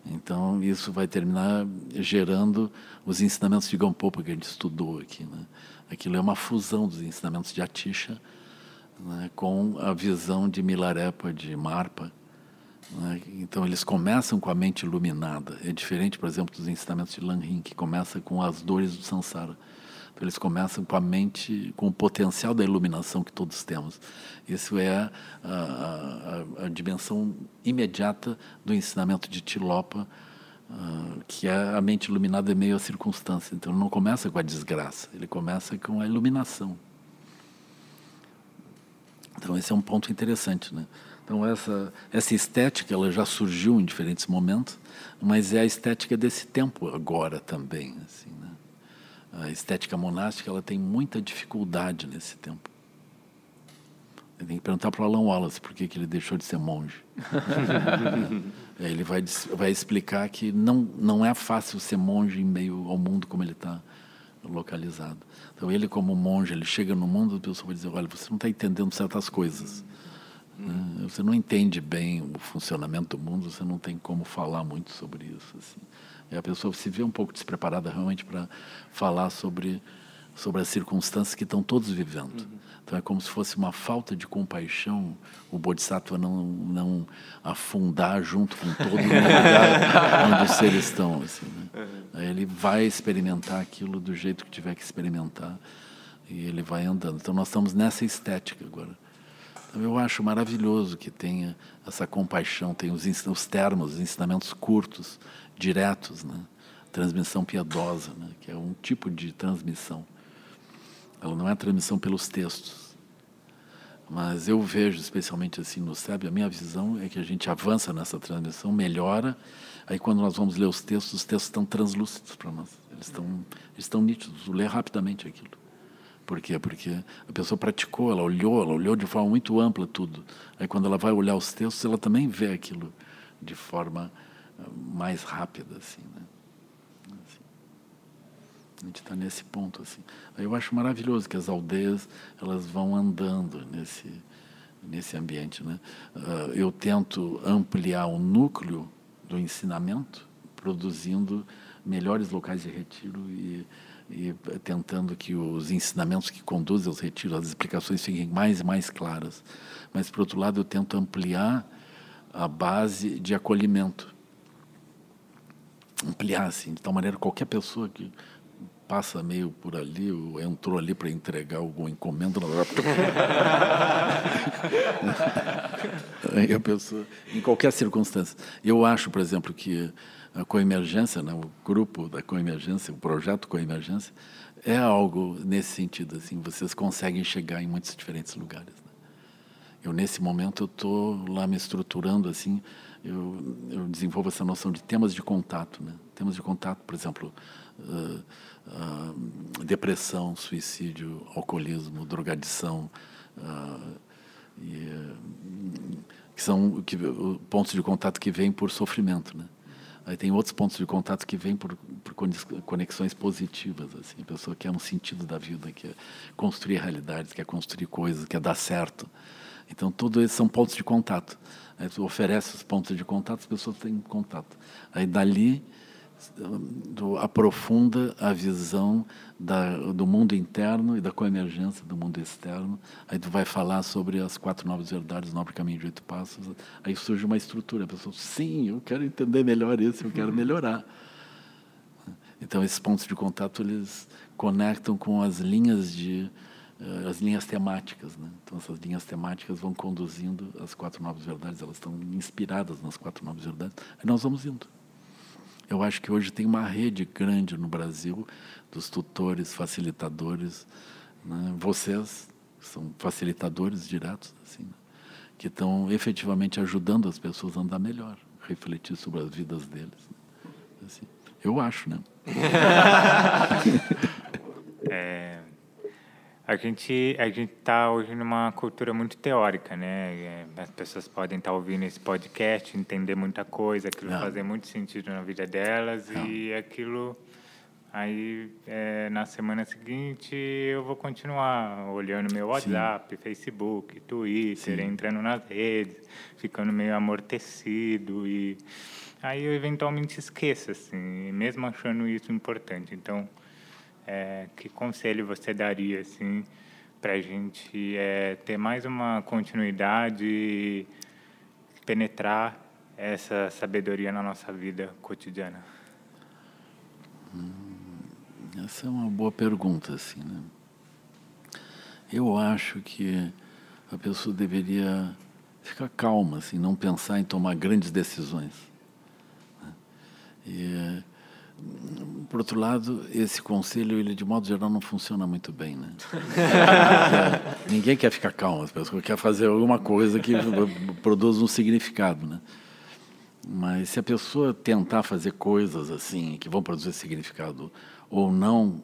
A: Então isso vai terminar gerando os ensinamentos de Gampopa que a gente estudou aqui. Né? Aquilo é uma fusão dos ensinamentos de Atisha né, com a visão de Milarepa, de Marpa. Né? Então, eles começam com a mente iluminada. É diferente, por exemplo, dos ensinamentos de Lanrin, que começa com as dores do samsara. Então, eles começam com a mente, com o potencial da iluminação que todos temos. Isso é a, a, a, a dimensão imediata do ensinamento de Tilopa, uh, que é a mente iluminada em meio à circunstância. Então, não começa com a desgraça, ele começa com a iluminação. Então esse é um ponto interessante, né? Então essa essa estética ela já surgiu em diferentes momentos, mas é a estética desse tempo agora também, assim, né? A estética monástica ela tem muita dificuldade nesse tempo. Tem que perguntar para o Alan Wallace por que, que ele deixou de ser monge. ele vai, vai explicar que não, não é fácil ser monge em meio ao mundo como ele está localizado. Então ele como monge, ele chega no mundo, a pessoa vai dizer, olha, você não está entendendo certas coisas. Né? Você não entende bem o funcionamento do mundo, você não tem como falar muito sobre isso. Assim. E a pessoa se vê um pouco despreparada realmente para falar sobre sobre as circunstâncias que estão todos vivendo. Uhum. Então é como se fosse uma falta de compaixão o Bodhisattva não, não afundar junto com todo lugar onde os seres estão. Assim, né? Ele vai experimentar aquilo do jeito que tiver que experimentar e ele vai andando. Então nós estamos nessa estética agora. Então eu acho maravilhoso que tenha essa compaixão, tem os, os termos, os ensinamentos curtos, diretos, né? transmissão piedosa, né? que é um tipo de transmissão. Ela não é a transmissão pelos textos. Mas eu vejo, especialmente assim no SEB, a minha visão é que a gente avança nessa transmissão, melhora. Aí quando nós vamos ler os textos, os textos estão translúcidos para nós. Eles estão, eles estão nítidos, lê rapidamente aquilo. Por quê? Porque a pessoa praticou, ela olhou, ela olhou de forma muito ampla tudo. Aí quando ela vai olhar os textos, ela também vê aquilo de forma ah, mais rápida, assim, né? A gente está nesse ponto assim. Eu acho maravilhoso que as aldeias elas vão andando nesse nesse ambiente, né? Uh, eu tento ampliar o núcleo do ensinamento, produzindo melhores locais de retiro e, e tentando que os ensinamentos que conduzem aos retiros, as explicações fiquem mais e mais claras. Mas por outro lado, eu tento ampliar a base de acolhimento ampliar assim, de tal maneira que qualquer pessoa que passa meio por ali, ou entrou ali para entregar alguma encomenda. A pessoa, em qualquer circunstância. Eu acho, por exemplo, que a coemergência, né, o grupo da coemergência, o projeto coemergência, é algo nesse sentido. Assim, vocês conseguem chegar em muitos diferentes lugares. Né? Eu, nesse momento, eu estou lá me estruturando assim, eu, eu desenvolvo essa noção de temas de contato. Né? Temas de contato, por exemplo, uh, uh, depressão, suicídio, alcoolismo, drogadição, uh, e, que são que, pontos de contato que vêm por sofrimento, né? Aí tem outros pontos de contato que vêm por, por, conexões positivas, assim, a pessoa quer um sentido da vida, quer construir realidades, quer construir coisas, quer dar certo. Então, todos esses são pontos de contato. Aí tu oferece os pontos de contato, as pessoas têm contato. Aí dali do, aprofunda a visão da, do mundo interno e da coemergência do mundo externo. Aí tu vai falar sobre as quatro novas verdades, nobre caminho de oito passos. Aí surge uma estrutura. A pessoa, sim, eu quero entender melhor isso, eu quero melhorar. Então esses pontos de contato eles conectam com as linhas de uh, as linhas temáticas. Né? Então, essas linhas temáticas vão conduzindo as quatro novas verdades, elas estão inspiradas nas quatro novas verdades, e nós vamos indo. Eu acho que hoje tem uma rede grande no Brasil dos tutores, facilitadores, né? vocês são facilitadores diretos, assim, né? que estão efetivamente ajudando as pessoas a andar melhor, refletir sobre as vidas deles. Né? Assim, eu acho, né?
G: é, a gente a gente está hoje numa cultura muito teórica, né? É, as pessoas podem estar tá ouvindo esse podcast, entender muita coisa, aquilo é. fazer muito sentido na vida delas é. e aquilo Aí, é, na semana seguinte, eu vou continuar olhando meu WhatsApp, Sim. Facebook, Twitter, Sim. entrando nas redes, ficando meio amortecido e aí eu eventualmente esqueço, assim, mesmo achando isso importante. Então, é, que conselho você daria, assim, para a gente é, ter mais uma continuidade e penetrar essa sabedoria na nossa vida cotidiana?
A: Hum. Essa é uma boa pergunta, assim, né? Eu acho que a pessoa deveria ficar calma, assim, não pensar em tomar grandes decisões. Né? E, por outro lado, esse conselho, ele de modo geral não funciona muito bem, né? ninguém quer ficar calmo, as pessoas querem fazer alguma coisa que produza um significado, né? Mas se a pessoa tentar fazer coisas assim que vão produzir significado ou não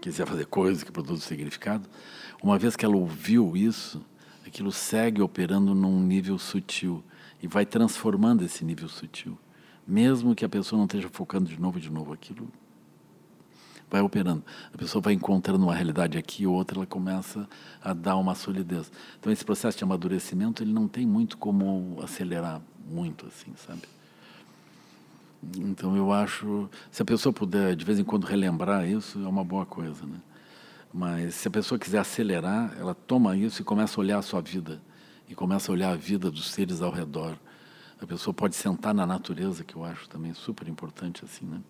A: quiser fazer coisas que produzem significado, uma vez que ela ouviu isso, aquilo segue operando num nível sutil e vai transformando esse nível sutil. Mesmo que a pessoa não esteja focando de novo e de novo aquilo, vai operando. A pessoa vai encontrando uma realidade aqui, outra, ela começa a dar uma solidez. Então esse processo de amadurecimento, ele não tem muito como acelerar muito assim, sabe? Então eu acho, se a pessoa puder de vez em quando relembrar isso, é uma boa coisa, né? Mas se a pessoa quiser acelerar, ela toma isso e começa a olhar a sua vida e começa a olhar a vida dos seres ao redor. A pessoa pode sentar na natureza, que eu acho também super importante assim, né?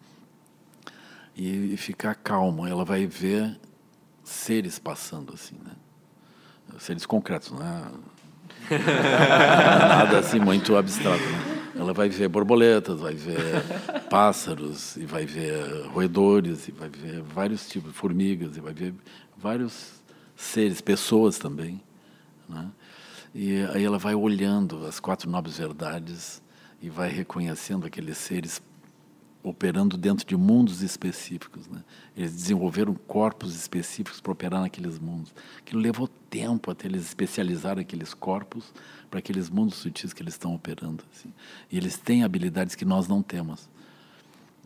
A: E, e ficar calmo, ela vai ver seres passando assim, né? Seres concretos, não é nada assim muito abstrato, né? Ela vai ver borboletas, vai ver pássaros, e vai ver roedores, e vai ver vários tipos de formigas, e vai ver vários seres, pessoas também. Né? E aí ela vai olhando as quatro nobres verdades e vai reconhecendo aqueles seres operando dentro de mundos específicos. Né? Eles desenvolveram corpos específicos para operar naqueles mundos. Aquilo levou tempo até eles especializarem aqueles corpos para aqueles mundos sutis que eles estão operando. Assim. E eles têm habilidades que nós não temos.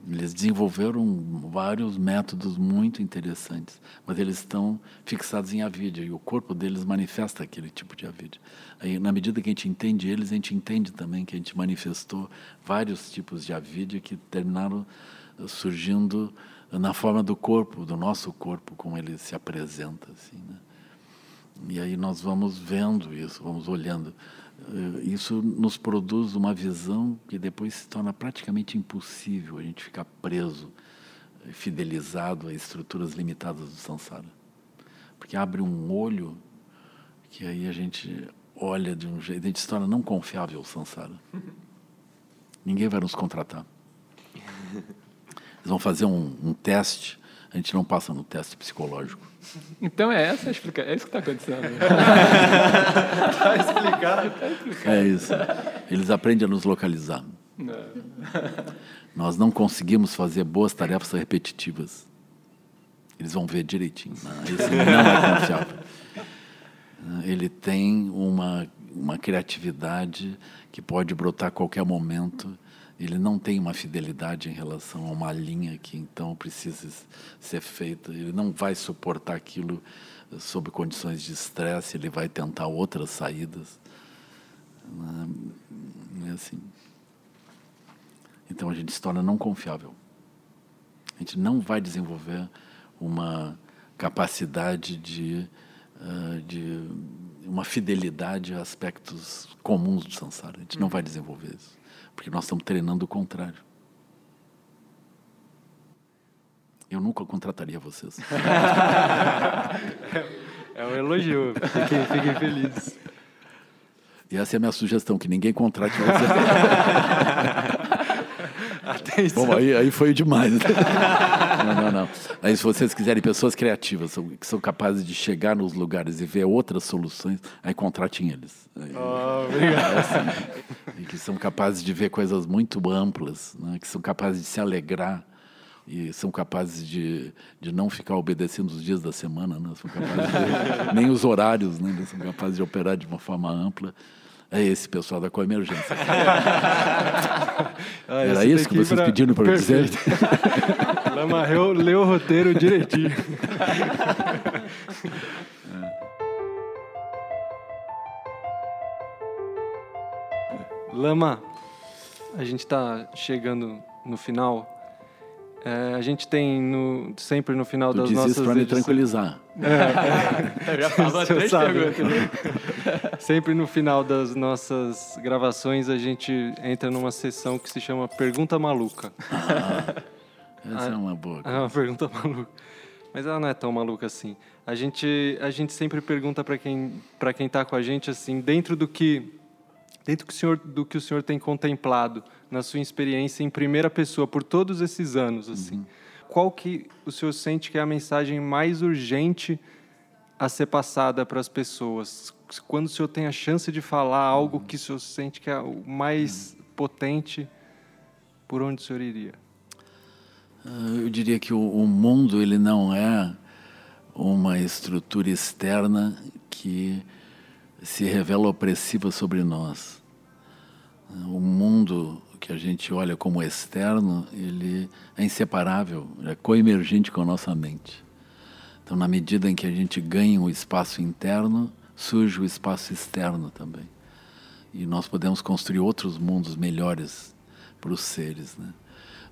A: Eles desenvolveram vários métodos muito interessantes, mas eles estão fixados em avidia e o corpo deles manifesta aquele tipo de avidia. Aí, na medida que a gente entende eles, a gente entende também que a gente manifestou vários tipos de avidia que terminaram eh, surgindo na forma do corpo, do nosso corpo, como ele se apresenta, assim, né? E aí nós vamos vendo isso, vamos olhando. Eh, isso nos produz uma visão que depois se torna praticamente impossível a gente ficar preso, eh, fidelizado a estruturas limitadas do samsara. Porque abre um olho que aí a gente olha de um jeito, a gente se torna não confiável o samsara. Ninguém vai nos contratar. Eles vão fazer um, um teste, a gente não passa no teste psicológico.
D: Então é essa a explicação. É isso que está acontecendo.
C: Está explicado. Tá explicado.
A: É isso. Eles aprendem a nos localizar. Não. Nós não conseguimos fazer boas tarefas repetitivas. Eles vão ver direitinho. Não, esse não é confiável. Ele tem uma, uma criatividade que pode brotar a qualquer momento ele não tem uma fidelidade em relação a uma linha que então precisa ser feita. Ele não vai suportar aquilo sob condições de estresse, ele vai tentar outras saídas. É assim. Então a gente se torna não confiável. A gente não vai desenvolver uma capacidade de, uh, de uma fidelidade a aspectos comuns do samsara. A gente não vai desenvolver isso. Porque nós estamos treinando o contrário. Eu nunca contrataria vocês.
C: É um elogio. Fiquem, fiquem felizes.
A: E essa é a minha sugestão, que ninguém contrate você.
C: Atenção.
A: Bom, aí, aí foi demais. não, não, não. Aí, se vocês quiserem pessoas criativas, que são capazes de chegar nos lugares e ver outras soluções, aí contratem eles. Aí,
C: Oh, obrigado.
A: é assim. e que são capazes de ver coisas muito amplas, né? que são capazes de se alegrar e são capazes de, de não ficar obedecendo os dias da semana, né? são capazes de, nem os horários, né? São capazes de operar de uma forma ampla. É esse pessoal da coemergência.
C: Ah,
A: Era isso que vocês
C: pra-
A: pediram para eu dizer?
C: Perfeito. Lama leu, leu o roteiro direitinho. Lama, a gente está chegando no final. É, a gente tem no- sempre no final
A: Tu
C: das
A: diz
C: nossas
A: isso para me tranquilizar.
D: Eu já três perguntas.
C: Sempre no final das nossas gravações a gente entra numa sessão que se chama Pergunta Maluca.
A: Essa é uma boa.
C: É uma pergunta maluca. Mas ela não é tão maluca assim. A gente, a gente sempre pergunta para quem para quem está com a gente assim, dentro do que dentro do que o senhor do que o senhor tem contemplado na sua experiência em primeira pessoa por todos esses anos assim. Qual que o senhor sente que é a mensagem mais urgente a ser passada para as pessoas? Quando o senhor tem a chance de falar algo que o senhor sente que é o mais potente, por onde o senhor iria?
A: Ah, Eu diria que o, o mundo ele não é uma estrutura externa que se revela opressiva sobre nós. O mundo que a gente olha como externo, ele é inseparável, é coemergente com a nossa mente. Então, na medida em que a gente ganha o espaço interno, surge o espaço externo também. E nós podemos construir outros mundos melhores para os seres, né?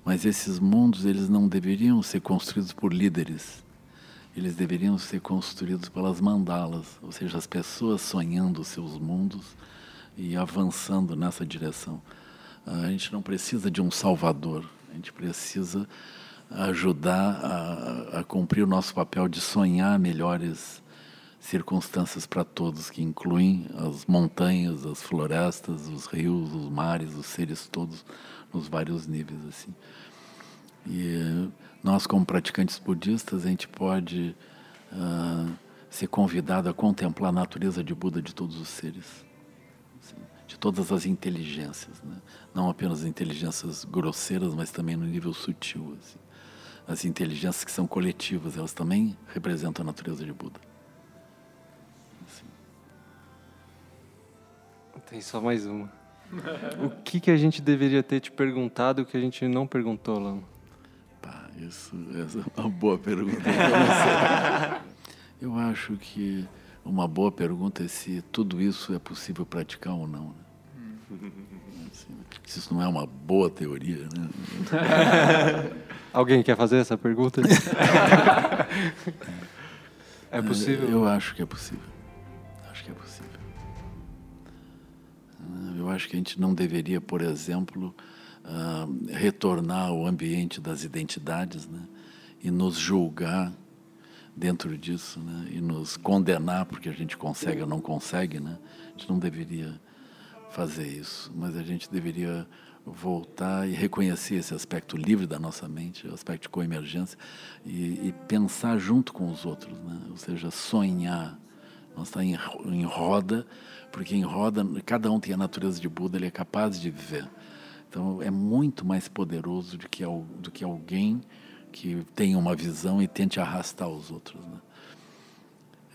A: Mas esses mundos, eles não deveriam ser construídos por líderes. Eles deveriam ser construídos pelas mandalas, ou seja, as pessoas sonhando seus mundos e avançando nessa direção. A gente não precisa de um salvador, a gente precisa ajudar a, a cumprir o nosso papel de sonhar melhores circunstâncias para todos, que incluem as montanhas, as florestas, os rios, os mares, os seres todos nos vários níveis assim. E nós, como praticantes budistas, a gente pode ah, ser convidado a contemplar a natureza de Buda de todos os seres, todas as inteligências, né? não apenas as inteligências grosseiras, mas também no nível sutil. assim. As inteligências que são coletivas, elas também representam a natureza de Buda.
C: Tem só mais uma. O que, que a gente deveria ter te perguntado que a gente não perguntou, Lama?
A: Pá, isso essa é uma boa pergunta. Eu acho que uma boa pergunta é se tudo isso é possível praticar ou não. Isso não é uma boa teoria, né?
C: Alguém quer fazer essa pergunta? é possível?
A: Eu acho que é possível. Acho que é possível. Ah, Eu acho que a gente não deveria, por exemplo, ah, retornar ao ambiente das identidades né? e nos julgar dentro disso né? e nos condenar porque a gente consegue ou não consegue. Né? A gente não deveria fazer isso, mas a gente deveria voltar e reconhecer esse aspecto livre da nossa mente, o aspecto de coemergência, e, e pensar junto com os outros, né? ou seja, sonhar. Nós estamos em, ro- em roda, porque em roda cada um tem a natureza de Buda, ele é capaz de viver. Então é muito mais poderoso do que, do que alguém que tenha uma visão e tente arrastar os outros. Né?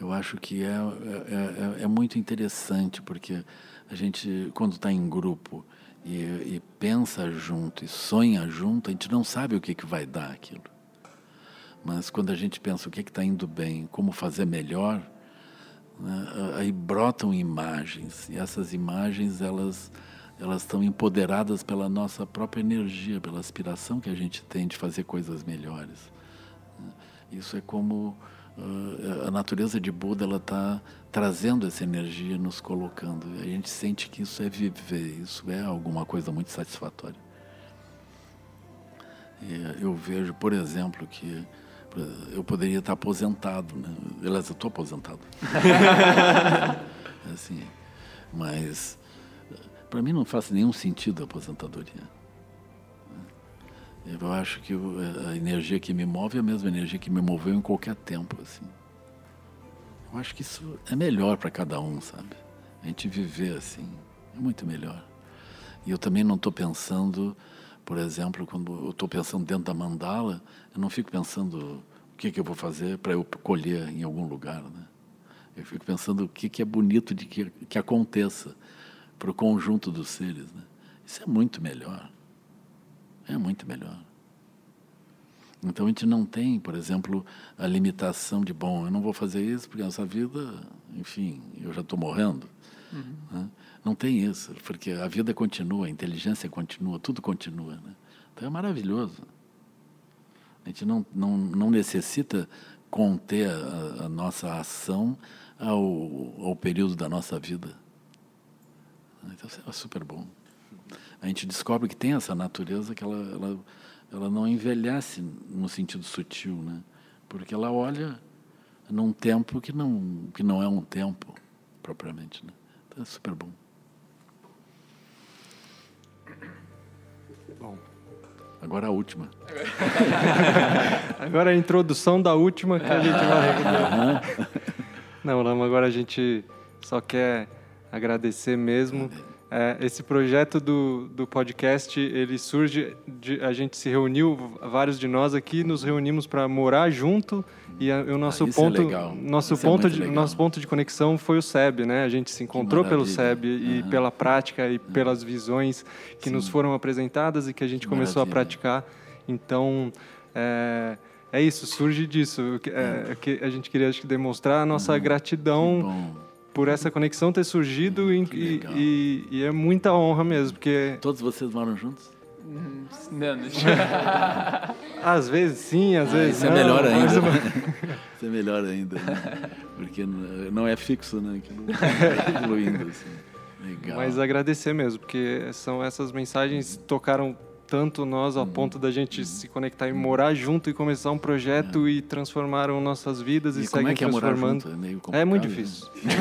A: Eu acho que é, é, é, é muito interessante, porque a gente, quando está em grupo e, e pensa junto e sonha junto, a gente não sabe o que, que vai dar aquilo. Mas quando a gente pensa o que está indo bem, como fazer melhor, né, aí brotam imagens. E essas imagens, elas elas estão empoderadas pela nossa própria energia, pela aspiração que a gente tem de fazer coisas melhores. Isso é como uh, a natureza de Buda ela está trazendo essa energia, nos colocando. A gente sente que isso é viver, isso é alguma coisa muito satisfatória. E eu vejo, por exemplo, que, eu poderia estar aposentado, né? Aliás, eu estou aposentado. assim, mas para mim não faz nenhum sentido a aposentadoria. Eu acho que a energia que me move é a mesma energia que me moveu em qualquer tempo, assim. Eu acho que isso é melhor para cada um, sabe? A gente viver assim é muito melhor. E eu também não estou pensando, por exemplo, quando eu estou pensando dentro da mandala, eu não fico pensando o que, que eu vou fazer para eu colher em algum lugar, né? Eu fico pensando o que, que é bonito de que, que aconteça para o conjunto dos seres, né? Isso é muito melhor. É muito melhor. Então a gente não tem, por exemplo, a limitação de, bom, eu não vou fazer isso porque essa vida, enfim, eu já estou morrendo. Uhum. Né? Não tem isso, porque a vida continua, a inteligência continua, tudo continua. Né? Então é maravilhoso. A gente não, não, não necessita conter a, a nossa ação ao, ao período da nossa vida. Então é super bom a gente descobre que tem essa natureza que ela, ela, ela não envelhece no sentido sutil, né? Porque ela olha num tempo que não, que não é um tempo propriamente, né? Então é super bom.
C: Bom.
A: Agora a última.
C: agora a introdução da última que a gente vai. Não, Lama, agora a gente só quer agradecer mesmo. É, esse projeto do, do podcast, ele surge, de, a gente se reuniu, vários de nós aqui nos reunimos para morar junto e a, o nosso ah, ponto, é nosso isso é ponto é de, nosso ponto de conexão foi o SEB, né? A gente se encontrou pelo SEB e uhum. pela prática e uhum. pelas visões que Sim. nos foram apresentadas e que a gente começou Maravilha. a praticar. Então, é, é isso, surge disso. É, é. que a gente queria acho, demonstrar a nossa uhum. gratidão por essa conexão ter surgido hum, e, e, e, é muita honra mesmo, porque...
A: Todos vocês moram juntos?
D: Menos.
C: às vezes sim, às
A: ah,
C: vezes
A: isso é não. é melhor ainda. Isso é melhor ainda, né? porque não é fixo, né? Vai evoluindo, assim. Legal.
C: Mas agradecer mesmo, porque são essas mensagens tocaram tanto nós ao uhum. ponto da gente uhum. se conectar e morar junto e começar um projeto é. e transformaram nossas vidas e, e seguem é que é transformando. É, é, muito difícil.
A: Né?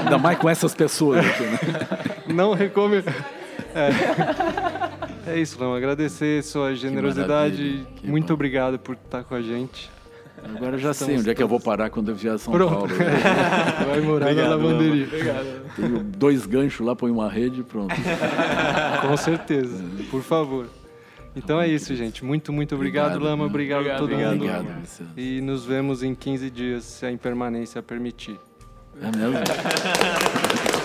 A: Ainda mais com essas pessoas aqui, né?
C: Não recomendo. É. é isso, não. Agradecer sua generosidade. Muito obrigado por estar com a gente.
A: Agora já sei onde é que eu vou parar quando eu vier a São Pronto. Paulo.
C: Vai morar Obrigado, na lavanderia.
A: Obrigado. Tenho dois ganchos lá, põe uma rede e pronto.
C: Com certeza, por favor. Então é isso, gente. Muito, muito obrigado, obrigado Lama. Obrigado, obrigado a todo obrigado, mundo. Obrigado, e nos vemos em 15 dias, se a impermanência permitir.
A: É mesmo?